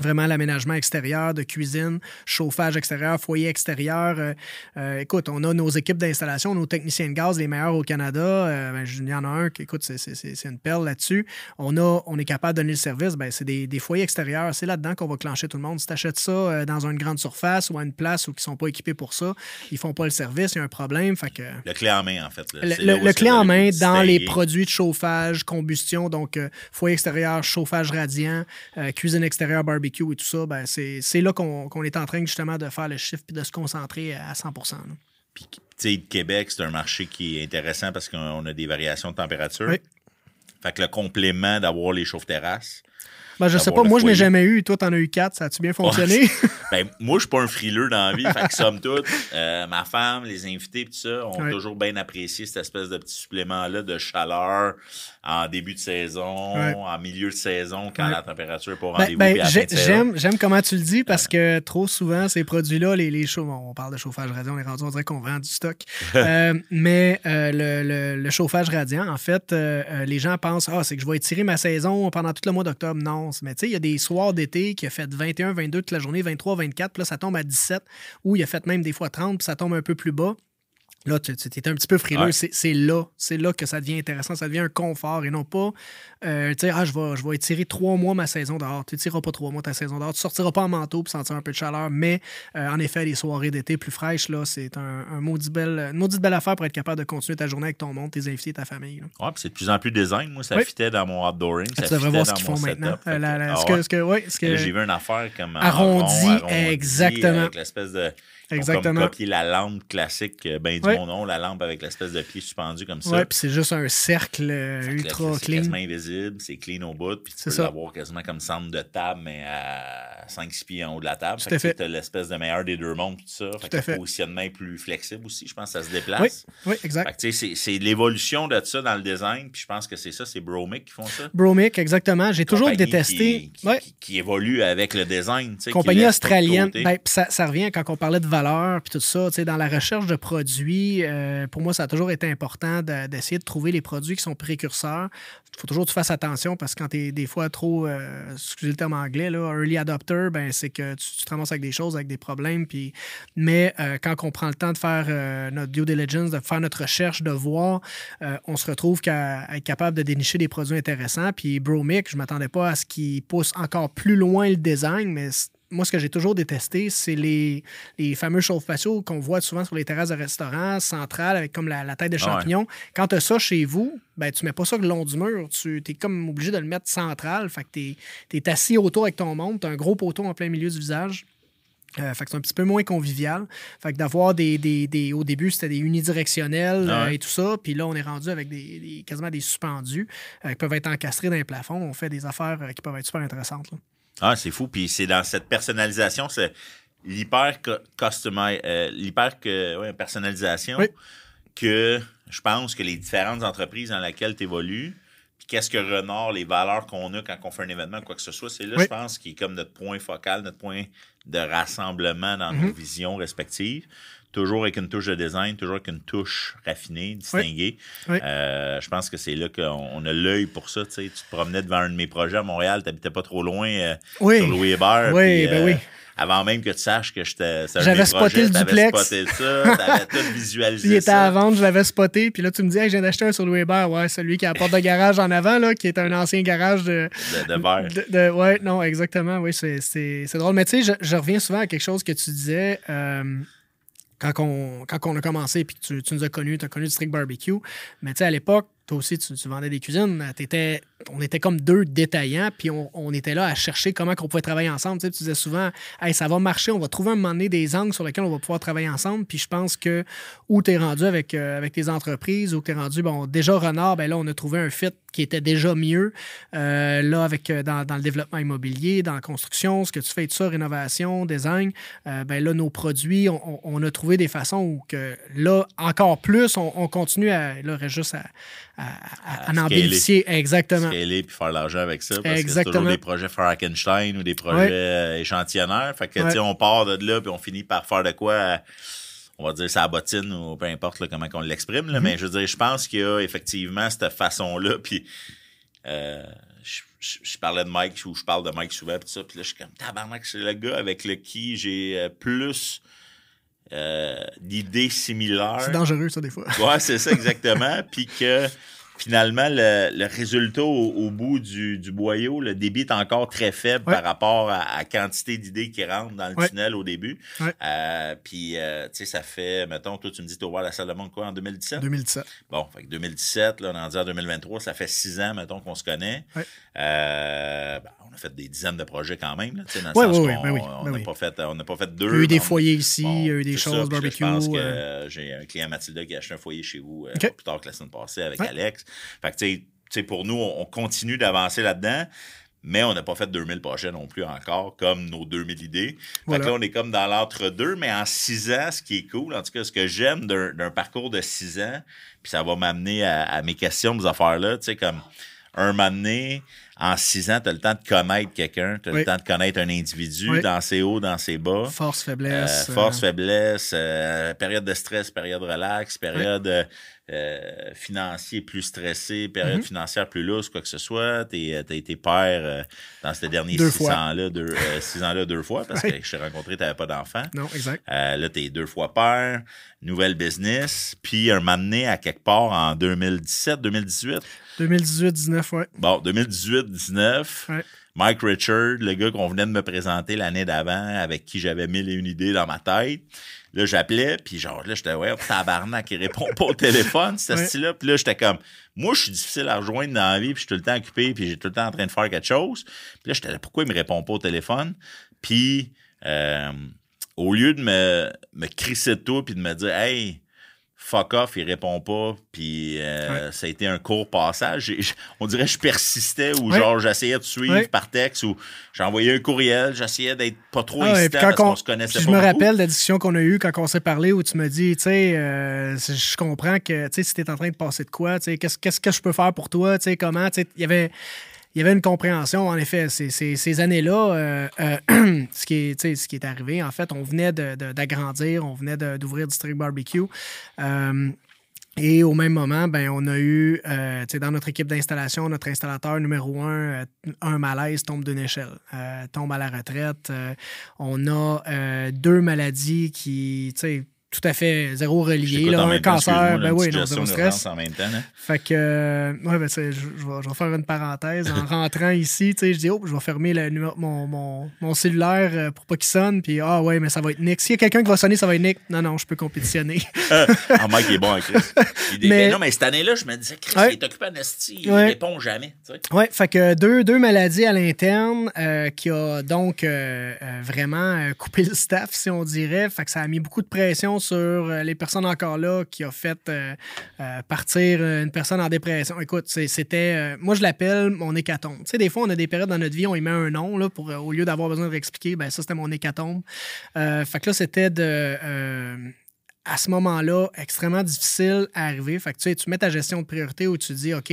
vraiment l'aménagement extérieur, de cuisine, chauffage extérieur, foyer extérieur. Euh, euh, écoute, on a nos équipes d'installation, nos techniciens de gaz, les meilleurs au Canada. Euh, ben, il y en a un qui, écoute, c'est une perle là-dessus. On, a, on est capable de donner le service. Ben, c'est des, des, foyers extérieurs. C'est là-dedans qu'on va clencher tout le monde. Si tu achètes ça dans une grande surface ou à une place où ils ne sont pas équipés pour ça, ils font pas le service, il y a un problème. Fait que, le clé en main, en fait. Le, clé en main dans les produits de chauffage, combustion, donc foyer extérieur, chauffage radiant, cuisine extérieure, barbecue et tout ça, ben c'est là qu'on est en train justement de faire le chiffre et de se concentrer à 100 Puis, tu sais, Québec, c'est un marché qui est intéressant parce qu'on a des variations de température. Oui. Fait que le complément d'avoir les chauffe-terrasses, ben, je sais pas, moi, je n'ai jamais eu. Toi, tu en as eu quatre. Ça a-tu bien fonctionné? <laughs> <laughs> ben, moi, je suis pas un frileux dans la vie. fait que, somme toute, euh, ma femme, les invités, tout ça, ont toujours bien apprécié cette espèce de petit supplément-là de chaleur en début de saison, en milieu de saison, quand la température n'est pas au ben, rendez-vous. Ben, j'aime, j'aime comment tu le dis parce que trop souvent, ces produits-là, les, les on parle de chauffage radiant, on est rendu, on dirait qu'on vend du stock. <laughs> Euh, mais euh, le, le, chauffage radiant, en fait, les gens pensent, ah, c'est que je vais étirer ma saison pendant tout le mois d'octobre. Non, mais tu sais, il y a des soirs d'été qui a fait 21, 22 toute la journée, 23, 24, puis là, ça tombe à 17, ou il a fait même des fois 30, puis ça tombe un peu plus bas. Là, tu étais un petit peu frileux. C'est là. C'est là que ça devient intéressant. Ça devient un confort et non pas, euh, tu sais, ah, je vais, je vais étirer trois mois ma saison dehors. Tu n'étireras pas trois mois ta saison dehors. Tu sortiras pas en manteau pour sentir un peu de chaleur. Mais euh, en effet, les soirées d'été plus fraîches, là, c'est un, un maudit belle, une maudite belle affaire pour être capable de continuer ta journée avec ton monde, tes invités, ta famille. Oui, puis c'est de plus en plus design. Moi, ça fitait dans mon outdooring. Ça tu devrais voir ce qu'ils font maintenant. J'ai vu une affaire comme arrondi, exactement. Avec l'espèce de Exactement. Comme copier la lampe classique, euh, ben du bon nom, la lampe avec l'espèce de pied suspendu comme ça. Ouais, puis c'est juste un cercle euh, ultra clean. C'est quasiment invisible, c'est clean au bout, puis tu peux l'avoir quasiment comme centre de table, mais à 5-6 pieds en haut de la table. Tout fait. Tu as l'espèce de meilleur des deux mondes, tout ça. Fait tout le positionnement est plus flexible aussi, je pense que ça se déplace. Oui, oui exact. C'est l'évolution de ça dans le design, puis je pense que c'est ça, c'est Bromic qui font ça. Bromic, exactement. J'ai toujours détesté. Qui, qui, évolue avec le design. Compagnie australienne. Ben, ça, ça revient quand on parlait de valeur puis tout ça. Dans la recherche de produits, euh, pour moi, ça a toujours été important d'essayer de, trouver les produits qui sont précurseurs. Il faut toujours que tu fasses attention parce que quand tu es des fois trop, euh, excusez le terme anglais, là, early adopter, ben, c'est que tu, te ramasses avec des choses, avec des problèmes. Puis... Mais euh, quand on prend le temps de faire notre due diligence, de faire notre recherche, de voir, on se retrouve qu'à être capable de dénicher des produits intéressants. Puis Bromic, je ne m'attendais pas à ce qu'il pousse encore plus loin le design, mais moi, ce que j'ai toujours détesté, c'est les, fameux chauffe-faciaux qu'on voit souvent sur les terrasses de restaurants centrales avec comme la, tête de ah champignon. Quand tu as ça chez vous, ben, tu mets pas ça le long du mur. Tu es comme obligé de le mettre central. Fait que tu es, assis autour avec ton monde, tu as un gros poteau en plein milieu du visage. Euh, fait que c'est un petit peu moins convivial. Fait que d'avoir des, des, Au début, c'était des unidirectionnels ah euh, et tout ça. Puis là, on est rendu avec des, quasiment des suspendus euh, qui peuvent être encastrés dans les plafonds. On fait des affaires qui peuvent être super intéressantes. Ah, c'est fou. Puis c'est dans cette personnalisation, c'est l'hyper customi- euh, l'hyper que- ouais, personnalisation Oui. que je pense que les différentes entreprises dans lesquelles tu évolues, puis qu'est-ce que Renard, les valeurs qu'on a quand on fait un événement, quoi que ce soit, c'est là, Oui. je pense, qui est comme notre point focal, notre point de rassemblement dans nos visions respectives. Toujours avec une touche de design, toujours avec une touche raffinée, distinguée. Oui. Euh, je pense que c'est là qu'on on a l'œil pour ça. Tu sais, tu te promenais devant un de mes projets à Montréal, tu n'habitais pas trop loin euh, Oui. sur Louis Hébert. Oui, puis, ben euh, oui. Avant même que tu saches que j'étais. J'avais spoté projets, le duplex. spoté ça, t'avais <laughs> tout visualisé. Il était ça. à vendre, je l'avais spoté. Puis là, tu me dis, hey, je viens d'acheter un sur Louis Hébert. Ouais, celui qui a la porte de garage en avant, là, qui est un ancien garage de. De, de verre. de- de- ouais, non, exactement. Oui, c'est- drôle. Mais tu sais, je, je reviens souvent à quelque chose que tu disais. euh, quand on, a commencé puis que tu, tu nous as connus, tu as connu du Strict Barbecue. Mais tu sais, à l'époque, toi aussi, tu, tu vendais des cuisines. T'étais- on était comme deux détaillants, puis on, on était là à chercher comment on pouvait travailler ensemble. Tu, sais, tu disais souvent, hey, ça va marcher, on va trouver un moment donné des angles sur lesquels on va pouvoir travailler ensemble. Puis je pense que où tu es rendu avec, euh, avec tes entreprises, où tu es rendu, bon, déjà Renard, ben là, on a trouvé un fit qui était déjà mieux. Euh, là, avec euh, dans, dans le développement immobilier, dans la construction, ce que tu fais, tout ça, rénovation, design, euh, ben là, nos produits, on, a trouvé des façons où que là, encore plus, on, on continue à. Là, juste à, à, à- à en bénéficier. Exactement. Scaler puis faire l'argent avec ça. Parce que c'est Exactement. toujours des projets Frankenstein ou des projets Ouais. euh, échantillonnaires. Fait que, Ouais. tu sais, on part de là puis on finit par faire de quoi. on va dire ça bottine ou peu importe là, comment on l'exprime. Mm-hmm. Mais je veux dire, je pense qu'il y a effectivement cette façon-là. Puis euh, je, je- je parlais de Mike ou je parle de Mike souvent puis ça. Puis là, je suis comme tabarnak, c'est le gars avec le qui j'ai euh, plus euh, d'idées similaires. C'est dangereux, ça, des fois. Ouais, c'est ça exactement. <laughs> Puis que finalement, le, le résultat au, au bout du, du boyau, le débit est encore très faible Ouais. par rapport à la quantité d'idées qui rentrent dans le Ouais. tunnel au début. Ouais. Euh, puis, euh, tu sais, ça fait, mettons, toi, tu me dis, tu as ouvert la salle de monde quoi en 2017? 2017. Bon, fait que 2017, là, on est rendu en 2023, ça fait six ans, mettons, qu'on se connaît. Euh, ben, on a fait des dizaines de projets quand même, là, tu sais, dans le sens ben oui, on ben n'a oui. pas fait, on pas fait Il deux. y a eu des foyers ici, Bon, il y a eu des ça, choses, là, barbecue. Je pense que j'ai un client Mathilda qui a acheté un foyer chez vous plus tard que la semaine passée avec Ouais. Fait que, tu sais, pour nous, on, on continue d'avancer là-dedans. Mais on n'a pas fait 2000 projets non plus encore, comme nos 2000 idées. Fait que là, on est comme dans l'entre-deux, mais en six ans, ce qui est cool, en tout cas, ce que j'aime d'un parcours de six ans, puis ça va m'amener à, à mes questions, des affaires-là, tu sais, comme un moment donné, en six ans, tu as le temps de connaître quelqu'un, tu as Oui. le temps de connaître un individu Oui. dans ses hauts, dans ses bas. Force, Euh, faiblesse. force, euh, faiblesse, euh, période de stress, période relax, période euh, euh, financier plus stressé, période Mhm. financière plus lousse, quoi que ce soit. Tu as été père euh, dans ces derniers Deux six ans-là, deux, euh, six ans-là deux fois, parce Ouais. que je t'ai rencontré, tu n'avais pas d'enfant. Non, exact. Euh, là, tu es deux fois père, nouvelle business, puis un moment donné, à quelque part en 2017, 2018. 2018-19, ouais. Bon, 2018-19. Ouais. Mike Richard, le gars qu'on venait de me présenter l'année d'avant, avec qui j'avais mille et une idées dans ma tête. Là, j'appelais, puis genre, là, j'étais, ouais, tabarnak, il répond pas au téléphone, ce <laughs> style-là. Puis là, j'étais comme, moi, je suis difficile à rejoindre dans la vie, puis je suis tout le temps occupé, puis j'ai tout le temps en train de faire quelque chose. Puis là, j'étais là, pourquoi il me répond pas au téléphone? Puis, euh, au lieu de me, me crisser de toi, puis de me dire, hey, fuck off, il répond pas, puis euh, ça a été un court passage. On dirait que je persistais ou Ouais. genre j'essayais de suivre Ouais. par texte ou j'envoyais un courriel, j'essayais d'être pas trop Ah hésitant parce qu'on se connaissait puis pas je me beaucoup. rappelle la discussion qu'on a eue quand on s'est parlé où tu me dis, tu sais, euh, je comprends que, tu sais, si t'es en train de passer de quoi, tu sais, qu'est-ce qu'est-ce que je peux faire pour toi, tu sais, comment, tu sais, il y avait... Il y avait une compréhension, en effet. Ces, ces- années-là, euh, euh, <clears throat> ce, qui est, ce qui est arrivé, en fait, on venait d'agrandir, on venait d'ouvrir District Barbecue. Euh, et au même moment, ben, on a eu, dans notre équipe d'installation, notre installateur numéro un, un malaise tombe d'une échelle, tombe à la retraite. On a deux maladies qui, tout à fait zéro t'écoute là, en un cancer, ben oui, non, zéro stress. en même temps. là. Fait que, euh, ouais, ben, je, je vais, je vais faire une parenthèse. En <laughs> rentrant ici, tu sais, je dis, oh, je vais fermer le mon, mon, mon cellulaire euh, pour pas qu'il sonne. Puis, ah ouais, mais ça va être Nick. S'il y a quelqu'un qui va sonner, ça va être Nick. Non, non, je peux compétitionner. ah, Mike est bon Chris. Il dit, Mais- mais non, mais cette année-là, je me disais, Chris, Ouais. il est occupé à Nasty, il Ouais. répond jamais. tu sais. Oui, fait que deux, deux maladies à l'interne euh, qui a donc euh, euh, vraiment euh, coupé le staff, si on dirait. Fait que ça a mis beaucoup de pression sur les personnes encore là qui a fait partir une personne en dépression. Écoute, c'était. moi, je l'appelle mon hécatombe. Tu sais, des fois, on a des périodes dans notre vie, on y met un nom, là, pour, au lieu d'avoir besoin de réexpliquer, ben ça, c'était mon hécatombe. fait que là, c'était de à ce moment-là, extrêmement difficile à arriver. Fait que tu, sais, tu mets ta gestion de priorité où tu dis, OK,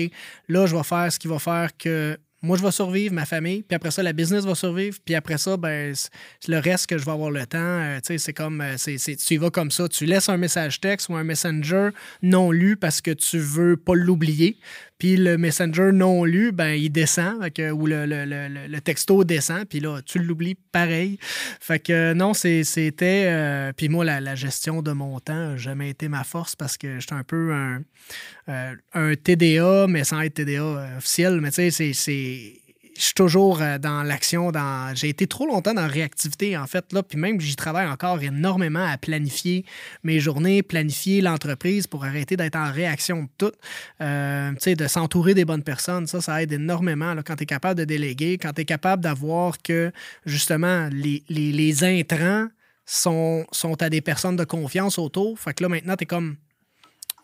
là, je vais faire ce qui va faire que moi, je vais survivre, ma famille, puis après ça, la business va survivre, puis après ça, ben, le reste que je vais avoir le temps, euh, tu sais, c'est comme, euh, c'est, tu y vas comme ça. Tu laisses un message texte ou un messenger non lu parce que tu veux pas l'oublier, puis le messenger non lu, ben, il descend, ou le, le, texto descend, puis là, tu l'oublies pareil. Fait que non, c'était. Euh, puis moi, la, gestion de mon temps n'a jamais été ma force parce que j'étais un peu un, euh, un TDA, mais sans être TDA officiel. Mais tu sais, c'est je suis toujours euh, dans l'action. Dans... J'ai été trop longtemps dans la réactivité, en fait. Là, puis même, j'y travaille encore énormément à planifier mes journées, planifier l'entreprise pour arrêter d'être en réaction de tout. Euh, de s'entourer des bonnes personnes, ça, ça aide énormément. Quand tu es capable de déléguer, quand tu es capable d'avoir que, justement, les, les, les intrants sont, sont à des personnes de confiance autour. Fait que là, maintenant, tu es comme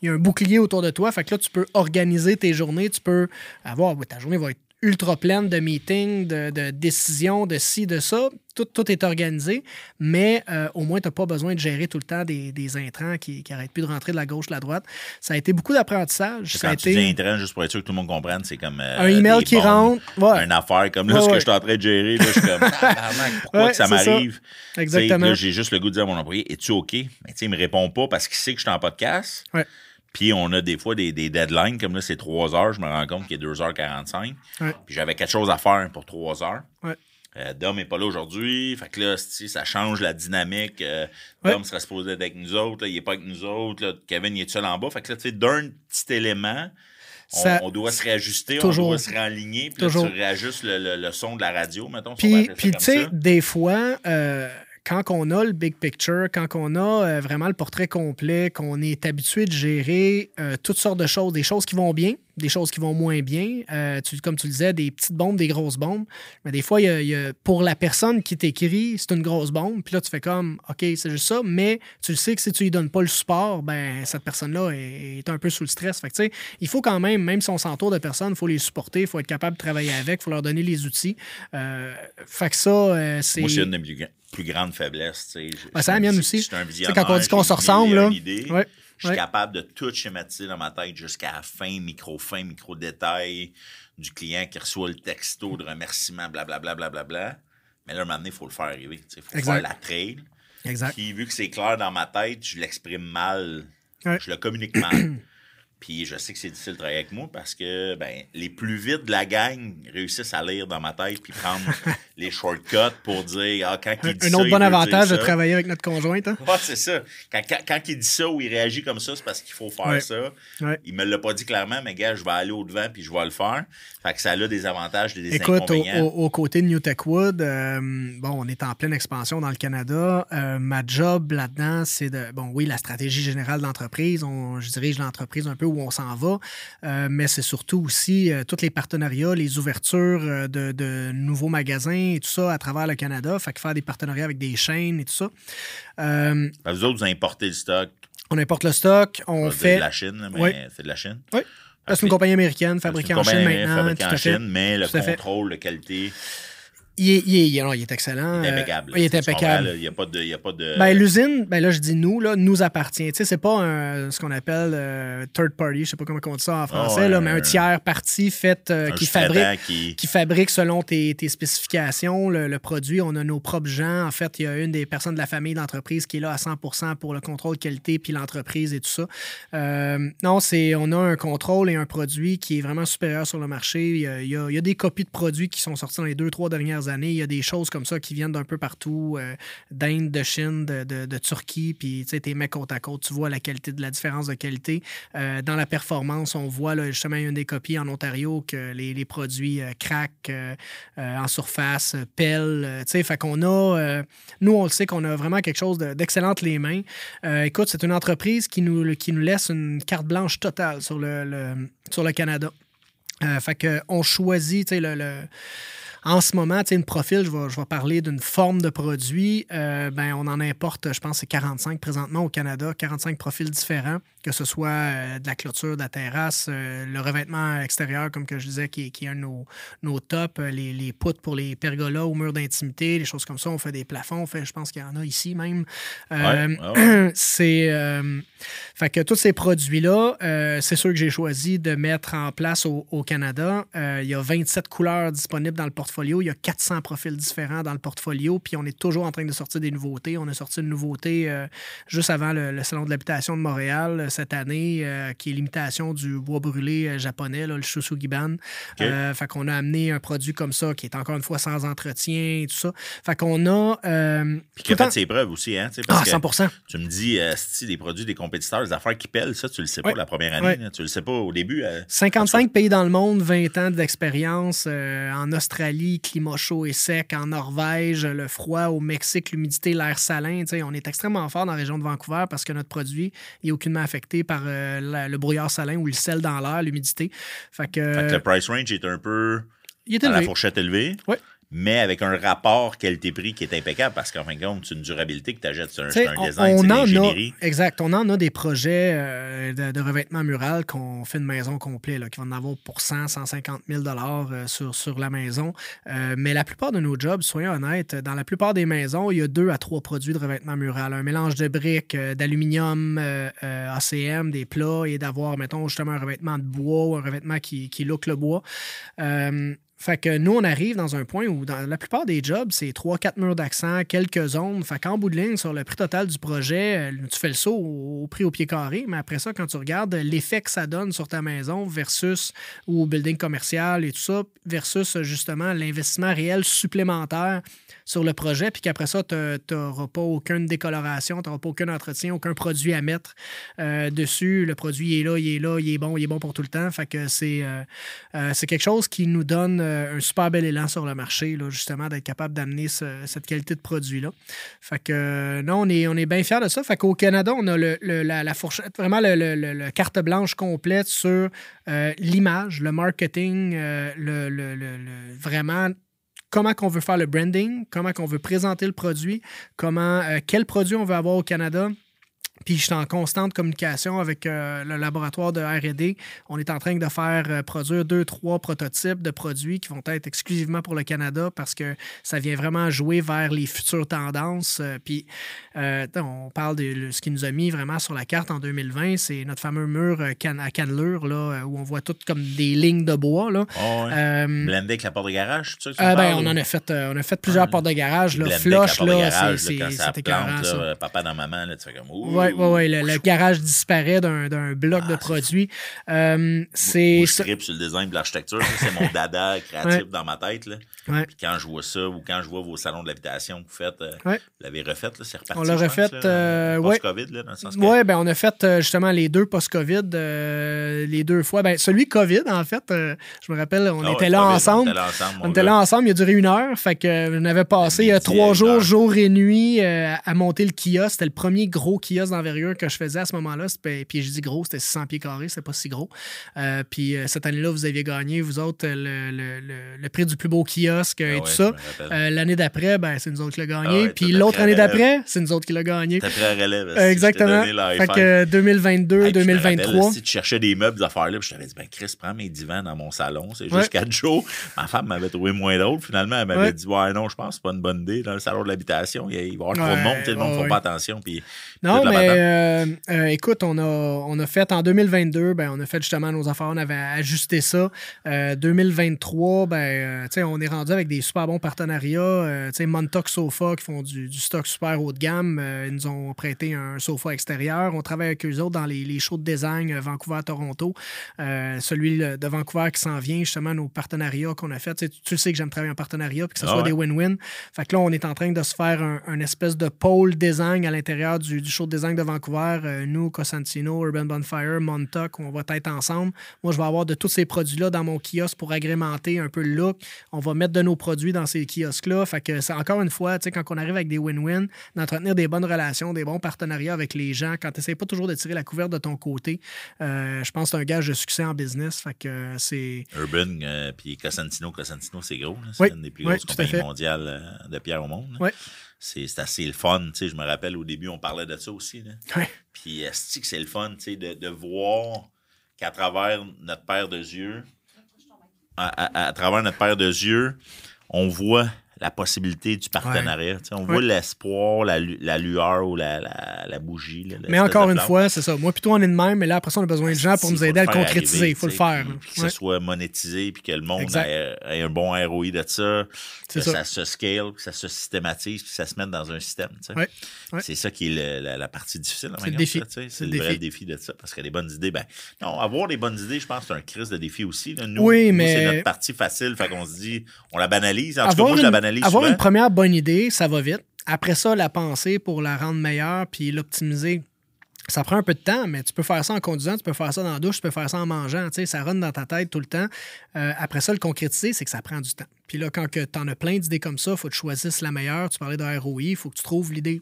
il y a un bouclier autour de toi. Fait que là, tu peux organiser tes journées. Tu peux avoir. ta journée va être ultra pleine de meetings, de, décisions, de ci, de ça. Tout, tout est organisé, mais euh, au moins, tu n'as pas besoin de gérer tout le temps des, intrants qui n'arrêtent plus de rentrer de la gauche, de la droite. Ça a été beaucoup d'apprentissage. Quand tu été... dis intrants, juste pour être sûr que tout le monde comprenne, c'est comme. Euh, un email qui rentre. Ouais. Une affaire comme là, ce que je suis en train de gérer, là, je suis comme. <laughs> pourquoi que ça m'arrive? Exactement. J'ai juste le goût de dire à mon employé Es-tu OK? Mais tu sais, il me répond pas parce qu'il sait que je suis en podcast. Ouais. Puis on a des fois des, deadlines, comme là, c'est 3 heures, je me rends compte qu'il est 2h45. Puis j'avais quelque chose à faire pour 3 heures. Ouais. Euh, Dom n'est pas là aujourd'hui. Fait que là, ça change la dynamique. Euh, Dom serait supposé être avec nous autres. il n'est pas avec nous autres. Kevin, il est seul en bas. Fait que là, tu sais, d'un petit élément, on, doit se réajuster, on doit se réaligner. Puis là, tu réajustes le, son de la radio, mettons. Puis, puis tu sais, des fois, euh, quand on a le big picture, quand on a euh, vraiment le portrait complet, qu'on est habitué de gérer euh, toutes sortes de choses, des choses qui vont bien, des choses qui vont moins bien. Euh, tu, comme tu disais, des petites bombes, des grosses bombes. Mais des fois, y a, pour la personne qui t'écrit, c'est une grosse bombe. Puis là, tu fais comme, OK, c'est juste ça. Mais tu le sais que si tu lui donnes pas le support, ben cette personne-là est, un peu sous le stress. Fait que, il faut quand même, même si on s'entoure de personnes, il faut les supporter, il faut être capable de travailler avec, il faut leur donner les outils. Euh, fait que ça, euh, c'est. Moi, c'est une de mes plus grandes faiblesses. c'est la mienne aussi. Quand on dit qu'on se ressemble, là. Je suis capable de tout schématiser dans ma tête jusqu'à la fin, micro-fin, micro-détail du client qui reçoit le texto de remerciement, blablabla. Bla, bla, bla, Mais là, un moment donné, il faut le faire arriver. Il faut faire la trail. Exact. Puis vu que c'est clair dans ma tête, je l'exprime mal. Je le communique mal. Puis je sais que c'est difficile de travailler avec moi parce que ben, les plus vite de la gang réussissent à lire dans ma tête puis prendre <laughs> les shortcuts pour dire ah, quand il dit Un autre bon avantage de travailler avec notre conjointe. Hein? Ouais, c'est ça. Quand, quand, il dit ça ou il réagit comme ça, c'est parce qu'il faut faire ça. Ouais. Il me l'a pas dit clairement, mais gars, je vais aller au-devant puis je vais le faire. Fait que ça a des avantages et des Écoute, inconvénients. Au, au, côté de New Tech Wood, euh, bon, on est en pleine expansion dans le Canada. Euh, ma job là-dedans, c'est de, bon, oui, la stratégie générale de l'entreprise. Je dirige l'entreprise un peu où on s'en va, euh, mais c'est surtout aussi tous les partenariats, les ouvertures de, nouveaux magasins et tout ça à travers le Canada. Fait que faire des partenariats avec des chaînes et tout ça. vous autres, vous importez le stock. On importe le stock, on fait... de la Chine, mais c'est de la Chine. Oui. C'est une compagnie américaine fabriquée en Chine maintenant. Fabriquée en Chine, mais le contrôle de qualité il est, il, est, il est, excellent. Il est impeccable. il est impeccable. Il n'y a pas de. a pas de... Ben, L'usine, ben là, je dis nous, là, nous appartient. Tu sais, c'est pas un, ce qu'on appelle euh, third party, je sais pas comment on dit ça en français, là, mais un tiers parti fait euh, qui, fabrique, qui... fabrique selon tes, tes spécifications le, produit. On a nos propres gens. En fait, il y a une des personnes de la famille d'entreprise qui est là à 100% pour le contrôle qualité puis l'entreprise et tout ça. Euh, non, c'est on a un contrôle et un produit qui est vraiment supérieur sur le marché. Il y a, il y a des copies de produits qui sont sortis dans les deux, trois dernières années. Il y a des choses comme ça qui viennent d'un peu partout, euh, d'Inde, de Chine, de, Turquie, puis tu sais, t'es mets côte à côte, tu vois la qualité, de la différence de qualité. Euh, dans la performance, on voit justement une des copies en Ontario que les, produits euh, craquent en surface, pèlent, tu sais, fait qu'on a, nous on le sait qu'on a vraiment quelque chose d'excellente les mains. écoute, c'est une entreprise qui nous, qui nous laisse une carte blanche totale sur le, sur le Canada. fait qu'on choisit, tu sais, le en ce moment, tu sais, une profil, je vais, je vais parler d'une forme de produit. Euh, ben, on en importe, je pense, c'est 45 présentement au Canada, 45 profils différents, que ce soit euh, de la clôture, de la terrasse, euh, le revêtement extérieur, comme que je disais, qui, qui est un de nos, nos tops, les, les poutres pour les pergolas au mur d'intimité, les choses comme ça. On fait des plafonds, on fait, je pense qu'il y en a ici même. <clears throat> c'est. fait que tous ces produits-là, c'est sûr que j'ai choisi de mettre en place au, au Canada. il y a 27 couleurs disponibles dans le portfolio. Il y a 400 profils différents dans le portfolio, puis on est toujours en train de sortir des nouveautés. On a sorti une nouveauté euh, juste avant le, Salon de l'habitation de Montréal euh, cette année, euh, qui est l'imitation du bois brûlé japonais, le Shusugiban. Okay. fait qu'on a amené un produit comme ça, qui est encore une fois sans entretien et tout ça. Fait qu'on a... puis qui a fait ses preuves aussi, hein? ah, 100 Tu me dis, si des produits des compétiteurs, des affaires qui pèlent, ça, tu le sais pas la première année. tu le sais pas au début. 55 pays dans le monde, 20 ans d'expérience en Australie, climat chaud et sec, en Norvège, le froid, au Mexique, l'humidité, l'air salin. On est extrêmement fort dans la région de Vancouver parce que notre produit est aucunement affecté par euh, le brouillard salin ou le sel dans l'air, l'humidité. Fait que, le price range est un peu il à la fourchette élevée. Oui mais avec un rapport qualité-prix qui est impeccable parce qu'en fin de compte, c'est une durabilité que tu achètes, c'est un, un, design, c'est l'ingénierie. Exact. On en a des projets euh, de, revêtement mural qu'on fait une maison complète, qui vont en avoir pour 100, 150 000 sur, sur la maison. Euh, mais la plupart de nos jobs, soyons honnêtes, dans la plupart des maisons, il y a deux à trois produits de revêtement mural. Un mélange de briques, euh, d'aluminium, ACM, des plats et d'avoir, mettons, justement un revêtement de bois ou un revêtement qui, qui look le bois. Fait que nous, on arrive dans un point où, dans la plupart des jobs, c'est 3-4 murs d'accent, quelques zones. Fait qu'en bout de ligne, sur le prix total du projet, euh, tu fais le saut au, prix au pied carré, mais après ça, quand tu regardes l'effet que ça donne sur ta maison versus ou building commercial et tout ça, versus justement l'investissement réel supplémentaire sur le projet, puis qu'après ça, tu n'auras pas aucune décoloration, tu n'auras pas aucun entretien, aucun produit à mettre euh, dessus. Le produit est là, il est là, il est bon, il est bon pour tout le temps. Fait que c'est euh, c'est quelque chose qui nous donne euh, un super bel élan sur le marché, là, justement, d'être capable d'amener cette qualité de produit-là. Fait que, euh, non, on est, on est bien fiers de ça. Fait qu'au Canada, on a le, la, fourchette, vraiment le, carte blanche complète sur euh, l'image, le marketing, le, vraiment comment qu'on veut faire le branding, comment qu'on veut présenter le produit, comment, quel produit on veut avoir au Canada puis je suis en constante communication avec euh, le laboratoire de RD. On est en train de faire euh, produire deux, trois prototypes de produits qui vont être exclusivement pour le Canada parce que ça vient vraiment jouer vers les futures tendances. Euh, puis on parle de ce qui nous a mis vraiment sur la carte en 2020, c'est notre fameux mur à cannelure là, où on voit tout comme des lignes de bois. Là. Oh, Blendé avec la porte de garage, tu ben, on en a fait, on a fait plusieurs portes de garage. Là, flush, là, c'est écœurant. Papa dans maman, là, tu fais comme. Ouais, oui, oui, le, garage disparaît d'un bloc de ah, produits. Euh, c'est. je tripe sur le design de l'architecture. C'est mon dada <laughs> créatif dans ma tête. Là. Puis quand je vois ça ou quand je vois vos salons de l'habitation que vous faites, euh, vous l'avez refait, c'est reparti. On l'a refait. Euh, post-COVID, dans le sens Oui, ben, on a fait justement les deux post-COVID, les deux fois. Ben, celui COVID, en fait, je me rappelle, on, ah était, là ensemble. On était là ensemble. Il a duré une heure. Fait que on avait passé trois jours, jour et nuit, à monter le kiosque. C'était le premier gros kiosque d'envergure que je faisais à ce moment-là. Puis je dis gros, c'était 600 pieds carrés, c'était pas si gros. Euh, puis euh, cette année-là, vous aviez gagné, vous autres, le, le, le, prix du plus beau kiosque et ah tout ça. Euh, l'année d'après, ben, c'est nous autres qui l'avons gagné. Ah puis l'autre année d'après, c'est nous autres qui l'avons gagné. Exactement. Fait que 2022, 2023. si tu cherchais des meubles, des affaires-là, je t'avais dit, ben Chris, prends mes divans dans mon salon. C'est juste 4 jours. Ma femme m'avait trouvé moins drôle. Finalement, elle m'avait dit, ouais, non, je pense que c'est pas une bonne idée. Dans le salon de l'habitation, il va y avoir trop de monde. Le monde ne fait pas attention. Puis non, mais euh, euh, écoute, on a, on a fait en 2022, ben, on a fait justement nos affaires, on avait ajusté ça. 2023, euh, ben, on est rendu avec des super bons partenariats. Montauk Sofa qui font du, stock super haut de gamme. ils nous ont prêté un sofa extérieur. On travaille avec eux autres dans les, les shows de design Vancouver-Toronto. celui de Vancouver qui s'en vient, justement, nos partenariats qu'on a fait. Tu, sais que j'aime travailler en partenariat puis que ce ah soit des win-win. Fait que là, on est en train de se faire un, espèce de pôle design à l'intérieur du, du show de design de Vancouver, euh, nous, Cosentino, Urban Bonfire, Montauk, on va être ensemble. Moi, je vais avoir de tous ces produits-là dans mon kiosque pour agrémenter un peu le look. On va mettre de nos produits dans ces kiosques-là. Fait que c'est encore une fois, quand on arrive avec des win-win, d'entretenir des bonnes relations, des bons partenariats avec les gens, quand tu n'essayes pas toujours de tirer la couverte de ton côté, euh, je pense que c'est un gage de succès en business. Fait que c'est. Urban, euh, puis Cosentino, Cosentino, c'est gros. là. C'est Oui, une des plus grosses compagnies mondiales euh, de pierre au monde. C'est c'est assez le fun. Je me rappelle au début, on parlait de ça aussi. Puis c'est le fun de, de voir qu'à travers notre paire de yeux, à, travers notre paire de yeux, on voit la possibilité du partenariat. On voit l'espoir, la, lu- la lueur ou la, la, la bougie. là, Mais encore une fois, c'est ça. Moi, plutôt, on est de même, mais là, après ça, on a besoin de gens pour Si, nous aider à le concrétiser. Il faut le faire. Puis, là. puis que Ouais. ce soit monétisé, puis que le monde ait, ait un bon ROI de ça, que ça. ça. se scale, que ça se systématise, puis que ça se mette dans un système. C'est ça qui est le- la, partie difficile. C'est le défi. C'est le vrai défi. de ça. Parce que les bonnes idées, ben, non, avoir des bonnes idées, je pense que c'est un crise de défi aussi. Nous, Oui, mais- c'est notre partie facile, fait qu'on se dit, on la banalise. En tout cas, moi, je la banalise avoir souvent. une première bonne idée, ça va vite. Après ça, la penser pour la rendre meilleure puis l'optimiser. Ça prend un peu de temps, mais tu peux faire ça en conduisant, tu peux faire ça dans la douche, tu peux faire ça en mangeant. Tu sais, ça rentre dans ta tête tout le temps. Euh, après ça, le concrétiser, c'est que ça prend du temps. Puis là, quand tu en as plein d'idées comme ça, il faut que tu choisisses la meilleure. Tu parlais de ROI, il faut que tu trouves l'idée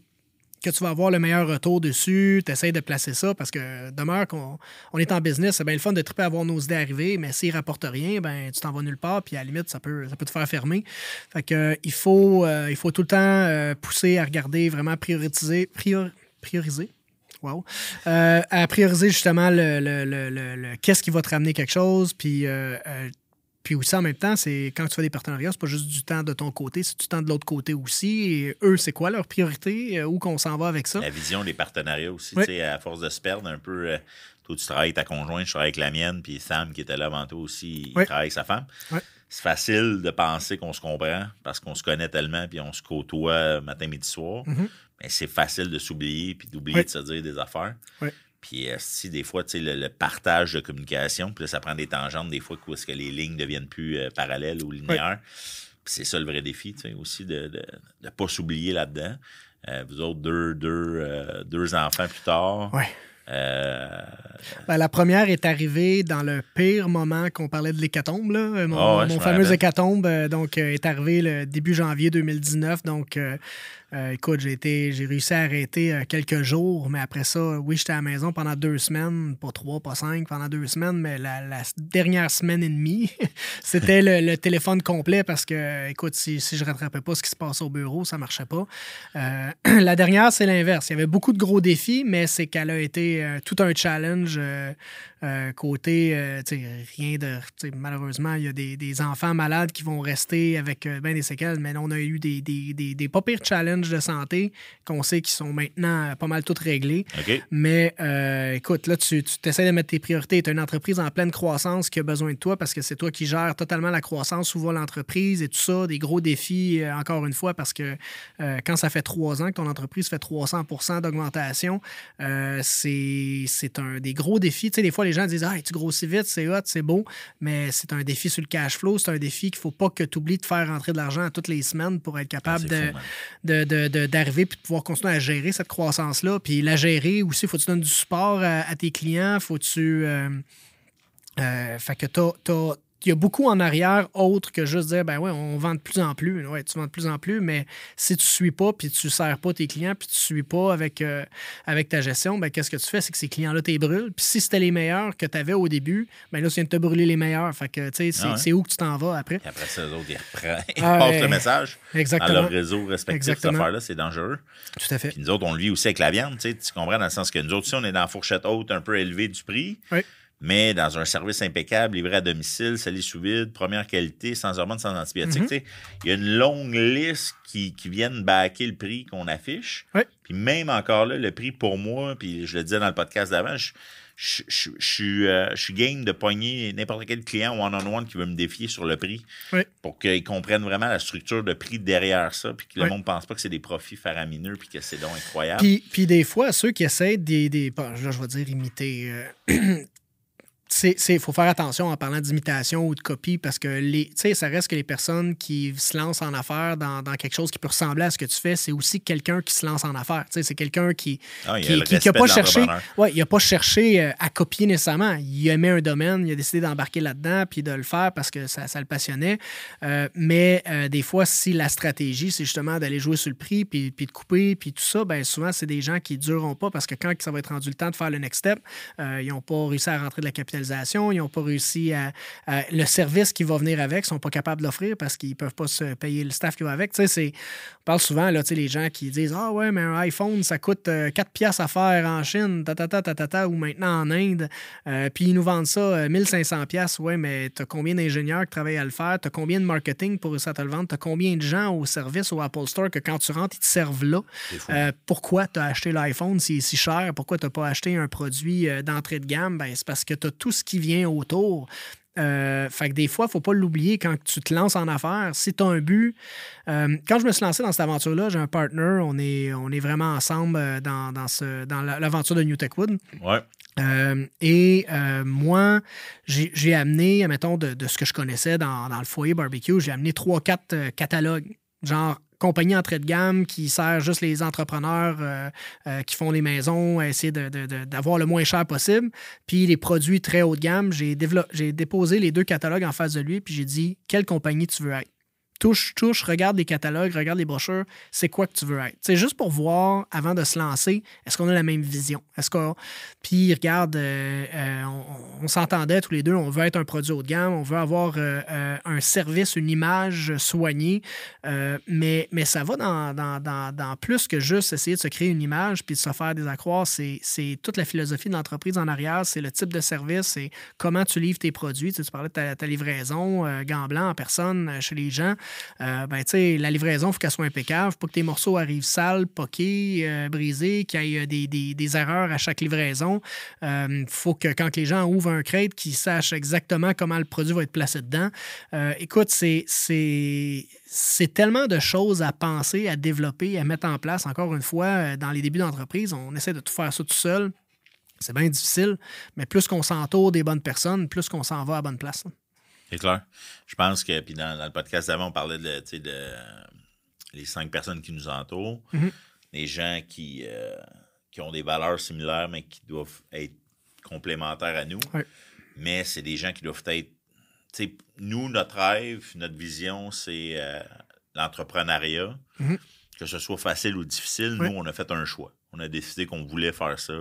que tu vas avoir le meilleur retour dessus, tu essaies de placer ça parce que demeure qu'on on est en business, c'est bien le fun de triper à voir nos idées arriver, mais s'ils ne rapportent rien, ben tu t'en vas nulle part, puis à la limite, ça peut, ça peut te faire fermer. Fait que euh, il faut, euh, il faut tout le temps euh, pousser à regarder, vraiment prioriser, prior- prioriser? Wow. À prioriser justement le, le- le- le- qu'est-ce qui va te ramener quelque chose, puis puis aussi, en même temps, c'est quand tu fais des partenariats, c'est pas juste du temps de ton côté, c'est du temps de l'autre côté aussi. Et eux, c'est quoi leur priorité? Euh, Où qu'on s'en va avec ça? La vision des partenariats aussi, Oui. tu sais, à force de se perdre un peu. euh, toi, tu travailles avec ta conjointe, je travaille avec la mienne, puis Sam, qui était là avant toi aussi, il Oui. travaille avec sa femme. Oui. C'est facile de penser qu'on se comprend parce qu'on se connaît tellement, puis on se côtoie matin, midi, soir. Mhm. Mais c'est facile de s'oublier, puis d'oublier de se dire des affaires. Oui. Puis euh, si des fois, tu sais, le, le partage de communication, puis là, ça prend des tangentes, des fois, où est-ce que les lignes deviennent plus euh, parallèles ou linéaires. C'est ça le vrai défi, tu sais, aussi, de ne pas s'oublier là-dedans. Euh, vous autres, deux, deux, euh, deux enfants plus tard. Ouais. Ben, la première est arrivée dans le pire moment qu'on parlait de l'hécatombe. là. Euh, Mon, Ah ouais, mon fameux hécatombe euh, donc, euh, est arrivé le début janvier 2019. Donc, euh, euh, écoute, j'ai, été, j'ai réussi à arrêter quelques jours, mais après ça, oui, j'étais à la maison pendant deux semaines, pas trois, pas cinq, pendant deux semaines, mais la, la dernière semaine et demie, <laughs> c'était le, le téléphone complet parce que, écoute, si, si je rattrapais pas ce qui se passait au bureau, ça marchait pas. Euh, <clears throat> la dernière, c'est l'inverse. Il y avait beaucoup de gros défis, mais c'est qu'elle a été tout un challenge euh, euh, côté, euh, tu sais, rien de. Malheureusement, il y a des, des enfants malades qui vont rester avec euh, ben des séquelles, mais là, on a eu des, des, des, des pas pires challenges de santé qu'on sait qui sont maintenant pas mal toutes réglés. OK? Mais écoute, là, tu, tu essaies de mettre tes priorités. Tu as une entreprise en pleine croissance qui a besoin de toi parce que c'est toi qui gères totalement la croissance, où va l'entreprise et tout ça. Des gros défis, encore une fois, parce que euh, quand ça fait trois ans que ton entreprise fait 300% d'augmentation, euh, c'est c'est un des gros défis. Tu sais, des fois, les gens disent Ah, tu grossis vite, c'est hot, c'est beau, mais c'est un défi sur le cash flow. C'est un défi qu'il ne faut pas que tu oublies de faire rentrer de l'argent à toutes les semaines pour être capable Ah, c'est de, de- de- de- d'arriver puis de pouvoir continuer à gérer cette croissance-là. Puis la gérer aussi, faut que tu donnes du support à, à tes clients, faut que tu. euh, euh, fait que t'as- il y a beaucoup en arrière autre que juste dire ben ouais, on vend de plus en plus. Ouais, tu vends de plus en plus, mais si tu suis pas puis tu sers pas tes clients puis tu suis pas avec, euh, avec ta gestion, ben qu'est-ce que tu fais? C'est que ces clients-là t'es brûlent. Puis si c'était les meilleurs que tu avais au début, ben là, tu viens de te brûler les meilleurs. Fait que tu sais, c'est, Ah ouais. où que tu t'en vas après? Puis après ça, eux autres, ils reprennent. <laughs> Ils Ah, passent ouais. le message dans Exactement. leur réseau respectif. Cette Exactement. affaire-là, c'est dangereux. Tout à fait. Puis nous autres, on le vit aussi avec la viande, tu sais, tu comprends, dans le sens que nous autres, si on est dans la fourchette haute un peu élevée du prix, Oui. Mais dans un service impeccable, livré à domicile, salé sous vide, première qualité, sans hormones, sans antibiotiques, Mhm. il y a une longue liste qui, qui viennent baquer le prix qu'on affiche. Oui. Puis même encore là, le prix pour moi, puis je le disais dans le podcast d'avant, je, je, je- je suis, euh, je suis game de pogner n'importe quel client one-on-one qui veut me défier sur le prix Oui. pour qu'ils comprennent vraiment la structure de prix derrière ça, puis que le Oui. monde ne pense pas que c'est des profits faramineux, puis que c'est donc incroyable. Puis, puis des fois, ceux qui essaient des. des bon, là, je vais dire imiter. euh, <clears throat> il faut faire attention en parlant d'imitation ou de copie parce que les, ça reste que les personnes qui se lancent en affaires dans, quelque chose qui peut ressembler à ce que tu fais, c'est aussi quelqu'un qui se lance en affaires. C'est quelqu'un qui n'a qui, pas cherché, ouais, il a pas cherché euh, à copier nécessairement. Il aimait un domaine, il a décidé d'embarquer là-dedans puis de le faire parce que ça, ça le passionnait. Euh, mais euh, des fois, si la stratégie, c'est justement d'aller jouer sur le prix puis, puis de couper puis tout ça, ben souvent, c'est des gens qui ne dureront pas parce que quand ça va être rendu le temps de faire le next step, ils n'ont pas réussi à rentrer de la ils n'ont pas réussi à, Le service qui va venir avec, ils ne sont pas capables de l'offrir parce qu'ils ne peuvent pas se payer le staff qui va avec. Tu sais, on parle souvent, là, les gens qui disent Ah ouais, mais un iPhone, ça coûte 4 euh, piastres à faire en Chine, ta, ta, ta, ta, ou maintenant en Inde. Euh, puis ils nous vendent ça 1500 euh, piastres. Ouais, mais tu as combien d'ingénieurs qui travaillent à le faire? Tu as combien de marketing pour ça te le vendre? Tu as combien de gens au service au Apple Store que quand tu rentres, ils te servent là? pourquoi tu as acheté l'iPhone est si cher? Pourquoi tu n'as pas acheté un produit d'entrée de gamme? Ben, c'est parce que tu as tout ce qui vient autour. Euh, fait que des fois, il ne faut pas l'oublier quand tu te lances en affaires. Si tu as un but. Euh, quand je me suis lancé dans cette aventure-là, j'ai un partner. On est, on est vraiment ensemble euh, dans, dans, ce, dans l'aventure de New Tech Wood. Ouais. et moi, j'ai amené, mettons, de, de, ce que je connaissais dans, dans le foyer barbecue, j'ai amené trois, quatre catalogues. Genre compagnie entrée de gamme qui sert juste les entrepreneurs euh, euh, qui font les maisons à essayer d'avoir le moins cher possible. Puis les produits très haut de gamme, j'ai déposé les deux catalogues en face de lui, puis j'ai dit quelle compagnie tu veux être? Touche, touche, regarde les catalogues, regarde les brochures, c'est quoi que tu veux être. C'est juste pour voir, avant de se lancer, est-ce qu'on a la même vision? Est-ce qu'on. Puis, regarde, euh, euh, on, s'entendait tous les deux, on veut être un produit haut de gamme, on veut avoir euh, un service, une image soignée, mais, mais ça va dans, dans, plus que juste essayer de se créer une image puis de se faire des accroires. C'est toute la philosophie de l'entreprise en arrière, c'est le type de service, c'est comment tu livres tes produits. Tu, parlais de ta, ta livraison, gants blancs en personne chez les gens. Euh, ben, la livraison, il faut qu'elle soit impeccable. Faut pas que tes morceaux arrivent sales, poqués, euh, brisés, qu'il y ait des, erreurs à chaque livraison. Il euh, faut que quand les gens ouvrent un crate, qu'ils sachent exactement comment le produit va être placé dedans. écoute, c'est c'est tellement de choses à penser, à développer, à mettre en place. Encore une fois, dans les débuts d'entreprise, on essaie de tout faire ça tout seul. C'est bien difficile, mais plus qu'on s'entoure des bonnes personnes, plus qu'on s'en va à bonne place. C'est clair. Je pense que, puis dans, le podcast d'avant, on parlait de, de les cinq personnes qui nous entourent, mm-hmm. les gens qui, euh, qui ont des valeurs similaires, mais qui doivent être complémentaires à nous. Mais c'est des gens qui doivent être. Nous, notre rêve, notre vision, c'est euh, l'entrepreneuriat. Mm-hmm. Que ce soit facile ou difficile, nous, on a fait un choix on a décidé qu'on voulait faire ça.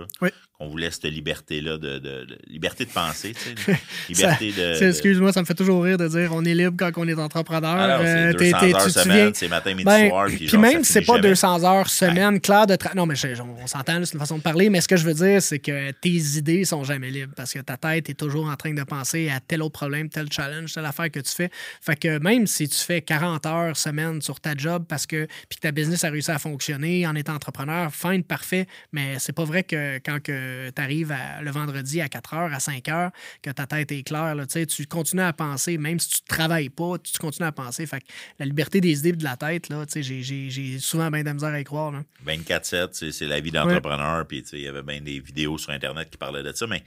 Qu'on voulait cette liberté-là, de, liberté de penser, tu sais, <laughs> liberté de. Excuse-moi, ça me fait toujours rire de dire on est libre quand on est entrepreneur. Alors, ah c'est 200 euh, heures semaine, c'est matin, midi, ben, soir. Puis, même si c'est pas 200 heures semaine, clair de travail. Non, mais on s'entend, c'est une façon de parler, mais ce que je veux dire, c'est que tes idées sont jamais libres parce que ta tête est toujours en train de penser à tel autre problème, tel challenge, telle affaire que tu fais. Fait que même si tu fais 40 heures semaine sur ta job parce que, puis que ta business a réussi à fonctionner en étant entrepreneur, fine, parfait mais c'est pas vrai que quand tu arrives le vendredi à 4 h, à 5 h, que ta tête est claire. Là, tu continues à penser, même si tu ne travailles pas, tu continues à penser. Fait la liberté des idées de la tête, j'ai souvent bien de misère à y croire. 24-7, c'est la vie d'entrepreneur. Puis il y avait bien des vidéos sur Internet qui parlaient de ça, mais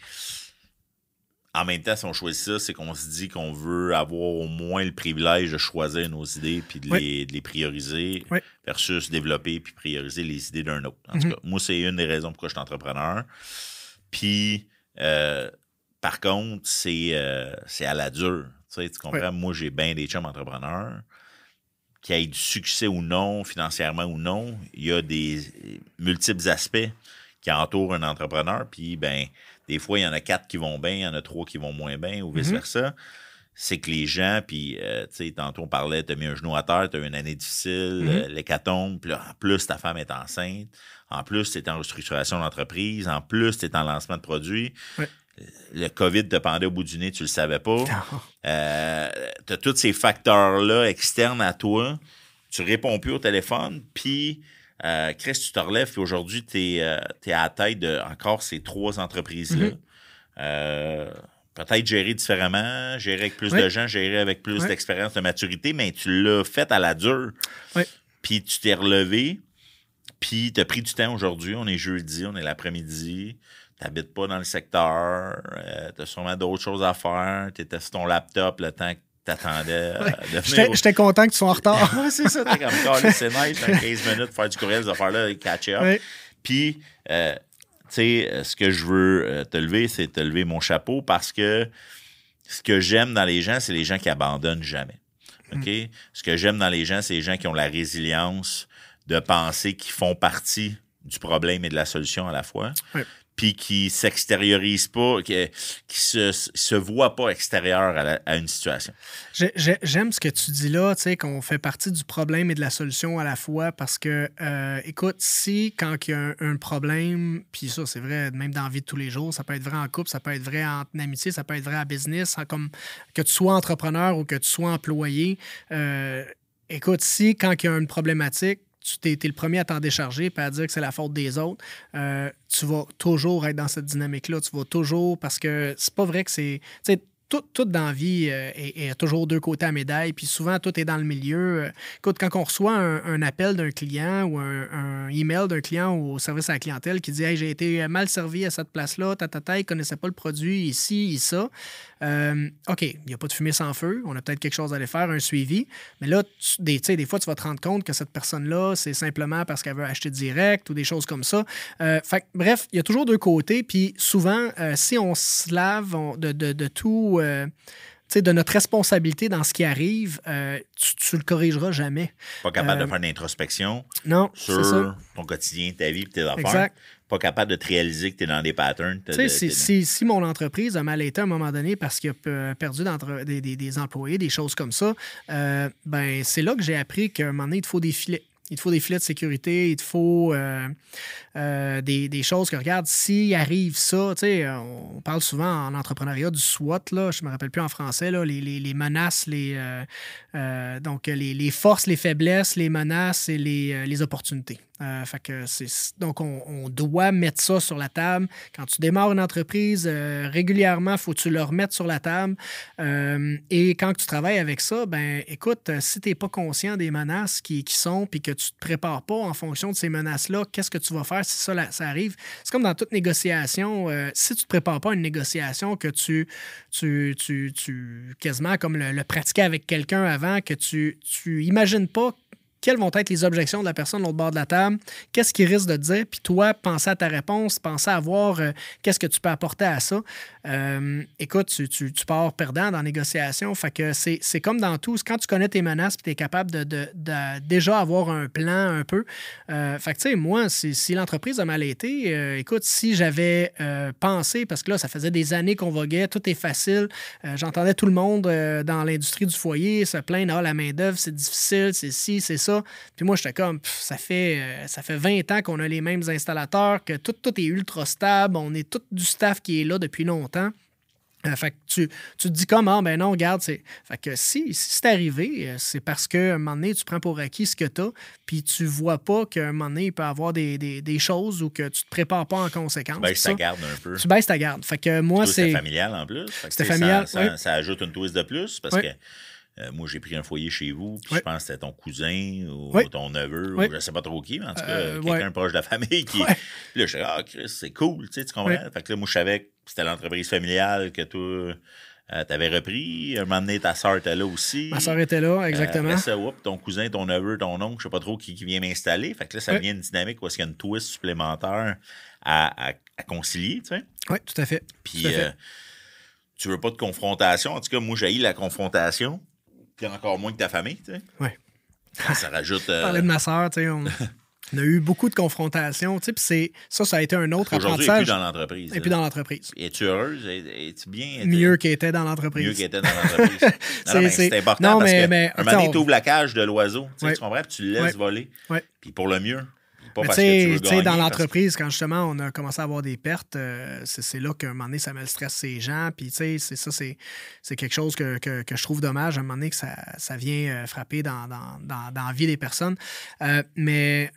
en même temps, si on choisit ça, c'est qu'on se dit qu'on veut avoir au moins le privilège de choisir nos idées puis de, les, prioriser versus développer puis prioriser les idées d'un autre. En tout mhm. cas, moi, c'est une des raisons pourquoi je suis entrepreneur. Puis, euh, par contre, c'est euh, à la dure. Tu, comprends? Moi, j'ai bien des chums entrepreneurs qui aient du succès ou non, financièrement ou non. Il y a des multiples aspects qui entourent un entrepreneur. Puis, ben, des fois, il y en a quatre qui vont bien, il y en a trois qui vont moins bien, ou mhm. vice-versa. C'est que les gens, puis, euh, tu sais, tantôt on parlait, tu as mis un genou à terre, tu as eu une année difficile, mm l'hécatombe, puis en plus, ta femme est enceinte, en plus, tu es en restructuration d'entreprise, en plus, tu es en lancement de produits. Le COVID te pendait au bout du nez, tu le savais pas. <laughs> Euh, tu as tous ces facteurs-là externes à toi. Tu réponds plus au téléphone, puis euh, Chris, tu te relèves, puis aujourd'hui, tu es, euh, à la tête de encore ces trois entreprises-là. Mhm. Euh, peut-être gérer différemment, gérer avec plus de gens, gérer avec plus d'expérience, de maturité, mais tu l'as fait à la dure. Puis tu t'es relevé, puis tu as pris du temps aujourd'hui. On est jeudi, on est l'après-midi. n'habites pas dans le secteur, tu as sûrement d'autres choses à faire, tu étais sur ton laptop le temps que tu attendais de venir. J'étais content que tu sois en retard. <laughs> c'est ça, t'es comme, <laughs> c'est nice, 15 minutes, faire du courriel, ces affaires-là, catch up. Puis, euh, tu sais, ce que je veux te lever, c'est te lever mon chapeau parce que ce que j'aime dans les gens, c'est les gens qui abandonnent jamais. OK? Mm. Ce que j'aime dans les gens, c'est les gens qui ont la résilience de penser qu'ils font partie du problème et de la solution à la fois. Puis qui s'extériorisent pas, qui, qui se, voient pas extérieur à, une situation. J'aime ce que tu dis là, tu sais, qu'on fait partie du problème et de la solution à la fois parce que, euh, écoute, si quand il y a un, problème, puis ça, c'est vrai, même dans la vie de tous les jours, ça peut être vrai en couple, ça peut être vrai en amitié, ça peut être vrai en business, comme que tu sois entrepreneur ou que tu sois employé. Euh, écoute, si quand il y a une problématique, tu es, le premier à t'en décharger et à dire que c'est la faute des autres, euh, tu vas toujours être dans cette dynamique-là. Tu vas toujours, parce que c'est pas vrai que c'est tout, tout, dans la vie euh, toujours deux côtés à médaille, puis souvent tout est dans le milieu. Euh, écoute, quand on reçoit un, appel d'un client ou un, email d'un client au service à la clientèle qui dit Hey, j'ai été mal servi à cette place-là, ta, ta, ta, il connaissait pas le produit, ici, ça. Euh, OK, il n'y a pas de fumée sans feu, on a peut-être quelque chose à aller faire, un suivi. Mais là, tu, des, des fois, tu vas te rendre compte que cette personne-là, c'est simplement parce qu'elle veut acheter direct ou des choses comme ça. fait, bref, il y a toujours deux côtés, puis souvent, si on se lave de tout euh, de notre responsabilité dans ce qui arrive, euh, tu, ne le corrigeras jamais. Pas capable de euh, faire une introspection non, sur ton quotidien, ta vie, tes affaires. Exact. Pas capable de te réaliser que tu es dans des patterns. si, si, mon entreprise a mal été à un moment donné parce qu'il a perdu des, des, des, employés, des choses comme ça, ben c'est là que j'ai appris qu'à un moment donné, il te faut des filets. Il te faut des filets de sécurité, il te faut euh, euh, des, choses que, regarde, s'il arrive ça, tu sais, on parle souvent en entrepreneuriat du SWOT, là, je ne me rappelle plus en français, les, menaces, les, euh, les, forces, les faiblesses, les menaces et les opportunités. Euh, donc, on, doit mettre ça sur la table. Quand tu démarres une entreprise, euh, régulièrement, faut que tu le remettes sur la table. Euh, et quand tu travailles avec ça, ben écoute, si tu n'es pas conscient des menaces qui, sont, puis que tu ne te prépares pas en fonction de ces menaces-là, qu'est-ce que tu vas faire? Ça, ça arrive? C'est comme dans toute négociation. si tu ne te prépares pas à une négociation, que tu, tu, tu, quasiment comme le, le pratiquer avec quelqu'un avant, que tu, tu imagines pas quelles vont être les objections de la personne de l'autre bord de la table, qu'est-ce qu'il risque de dire, puis toi, pensez à ta réponse, pensez à voir euh, qu'est-ce que tu peux apporter à ça. Euh, écoute, tu, pars perdant dans la négociation. Fait que c'est comme dans tout. Quand tu connais tes menaces tu es capable de, déjà avoir un plan un peu. Euh, fait que, tu sais, moi, si, si l'entreprise a mal été, écoute, si j'avais pensé, parce que là, ça faisait des années qu'on voguait, tout est facile. J'entendais tout le monde dans l'industrie du foyer se plaindre, ah, la main-d'œuvre, c'est difficile, c'est ci, c'est ça. Puis moi, j'étais comme, ça fait, euh, ça fait 20 ans qu'on a les mêmes installateurs, que tout, tout est ultra stable, on est tout du staff qui est là depuis longtemps. Euh, fait que tu, tu, te dis comment, ben non, regarde, c'est. Fait que si, c'est arrivé, euh, c'est parce qu'à un moment donné, tu prends pour acquis ce que tu as, puis tu vois pas qu'à un moment donné, il peut y avoir des, des, choses ou que tu te prépares pas en conséquence. Tu baisses ta garde un peu. Tu baisses ta garde. Fait que moi, c'est. familial en plus. C'était familial. Ça, ça, ajoute une twist de plus parce que euh, moi, j'ai pris un foyer chez vous, puis je pense que c'était ton cousin ou ton neveu, ou je ne sais pas trop qui, mais en tout cas, euh, quelqu'un proche de la <laughs> famille qui. Puis là, je suis ah, Chris, c'est cool, tu sais, tu comprends? Fait que là, moi, je savais que c'était l'entreprise familiale que toi. Euh, tu avais repris. Un moment donné, ta soeur était là aussi. Ma soeur était là, exactement. ça, ton cousin, ton neveu, ton oncle, je sais pas trop qui, qui vient m'installer. Fait que là, ça devient une dynamique où il y a une twist supplémentaire à, à, concilier, tu sais? Oui, tout à fait. Puis, tu veux pas de confrontation. En tout cas, moi, j'ai la confrontation puis encore moins que ta famille, tu sais. Oui. Ça rajoute. Euh... <laughs> Parler de ma soeur, tu sais, on... <laughs> a eu beaucoup de confrontations, tu sais, puis ça, ça a été un autre Aujourd'hui, apprentissage. Aujourd'hui, plus dans l'entreprise. Et puis dans l'entreprise. Es-tu heureuse? Es-tu bien? Mieux qu'elle était dans l'entreprise. Mieux qu'elle était dans l'entreprise. <laughs> c'est important non, parce mais, que mais, un moment donné, tu ouvres la cage de l'oiseau, tu, sais, tu comprends? Puis tu le laisses voler. Ouais. Puis pour le mieux. Tu sais, dans l'entreprise, quand justement on a commencé à avoir des pertes, euh, c'est là qu'à un moment donné, ça met le stress ces gens. Puis, tu sais, c'est ça, c'est quelque chose que, que, que, je trouve dommage à un moment donné que ça, ça vient euh, frapper dans, dans, dans, dans, la vie des personnes. Euh, mais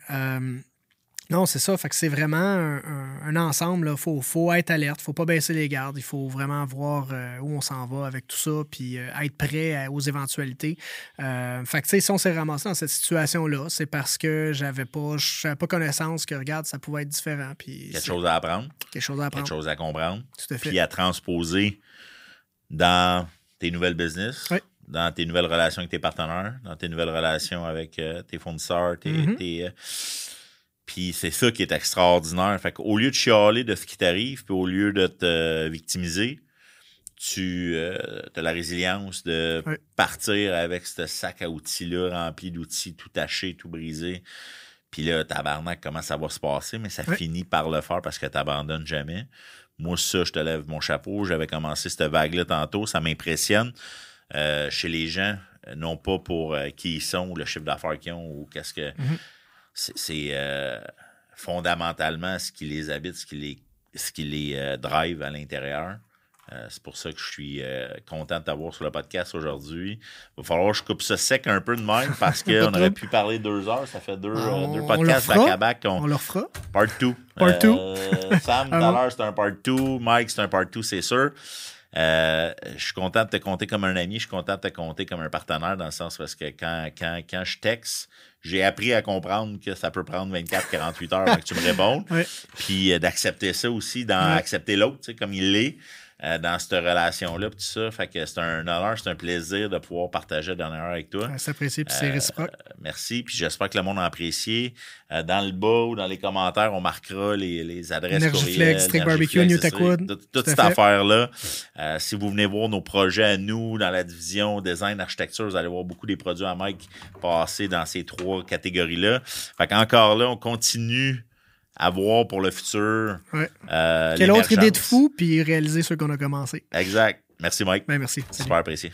Non, c'est ça. Fait que c'est vraiment un, ensemble. Il faut, faut, être alerte, il faut pas baisser les gardes. Il faut vraiment voir euh, où on s'en va avec tout ça, puis euh, être prêt aux éventualités. Euh, fait que, si on s'est ramassé dans cette situation-là, c'est parce que j'avais pas, pas connaissance que, regarde, ça pouvait être différent. Puis quelque chose à apprendre. Quelque chose à apprendre. Quelque chose à comprendre. Tout à fait. Puis à transposer dans tes nouvelles business. dans tes nouvelles relations avec tes partenaires, dans tes nouvelles relations avec tes fournisseurs, tes, mm-hmm. Puis c'est ça qui est extraordinaire. Fait qu'au lieu de chialer de ce qui t'arrive, puis au lieu de te victimiser, tu euh, as la résilience de partir avec ce sac à outils-là rempli d'outils tout tachés, tout brisés. Puis là, tabarnak, comment ça va se passer, mais ça finit par le faire parce que tu n'abandonnes jamais. Moi, ça, je te lève mon chapeau. J'avais commencé cette vague-là tantôt. Ça m'impressionne euh, chez les gens, non pas pour euh, qui ils sont ou le chiffre d'affaires qu'ils ont ou qu'est-ce que. Mm-hmm c'est euh, fondamentalement ce qui les habite, ce qui les, ce qui les euh, drive à l'intérieur. Euh, c'est pour ça que je suis content de t'avoir sur le podcast aujourd'hui. Il va falloir que je coupe ça sec un peu de même <laughs> parce qu'on aurait pu parler deux heures. Ça fait deux, deux podcasts back On, on le refera. Part 2. Part 2. Sam, <laughs> tout à l'heure, c'était un part 2. Mike, c'est un part 2, c'est sûr. je suis content de te compter comme un ami, je suis content de te compter comme un partenaire dans le sens parce que quand, quand, quand je texte, j'ai appris à comprendre que ça peut prendre 24-48 heures que tu me répondes. <laughs> Puis euh, d'accepter ça aussi, d'accepter l'autre, comme il l'est. Euh, dans cette relation-là, tout ça. Fait que c'est un honneur, c'est un plaisir de pouvoir partager la dernière heure avec toi. C'est apprécié, puis c'est euh, réciproque. merci, puis j'espère que le monde a apprécié. dans le bas ou dans les commentaires, on marquera les, les adresses Energy Flex, Strict Barbecue, New Toute, toute cette affaire-là. si vous venez voir nos projets à nous dans la division design, architecture, vous allez voir beaucoup des produits à Mike passer dans ces trois catégories-là. Fait qu'encore là, on continue à voir pour le futur. Ouais. Euh, Quelle autre idée de fou, puis réaliser ce qu'on a commencé. Exact. Merci, Mike. Ben, merci. Super apprécié.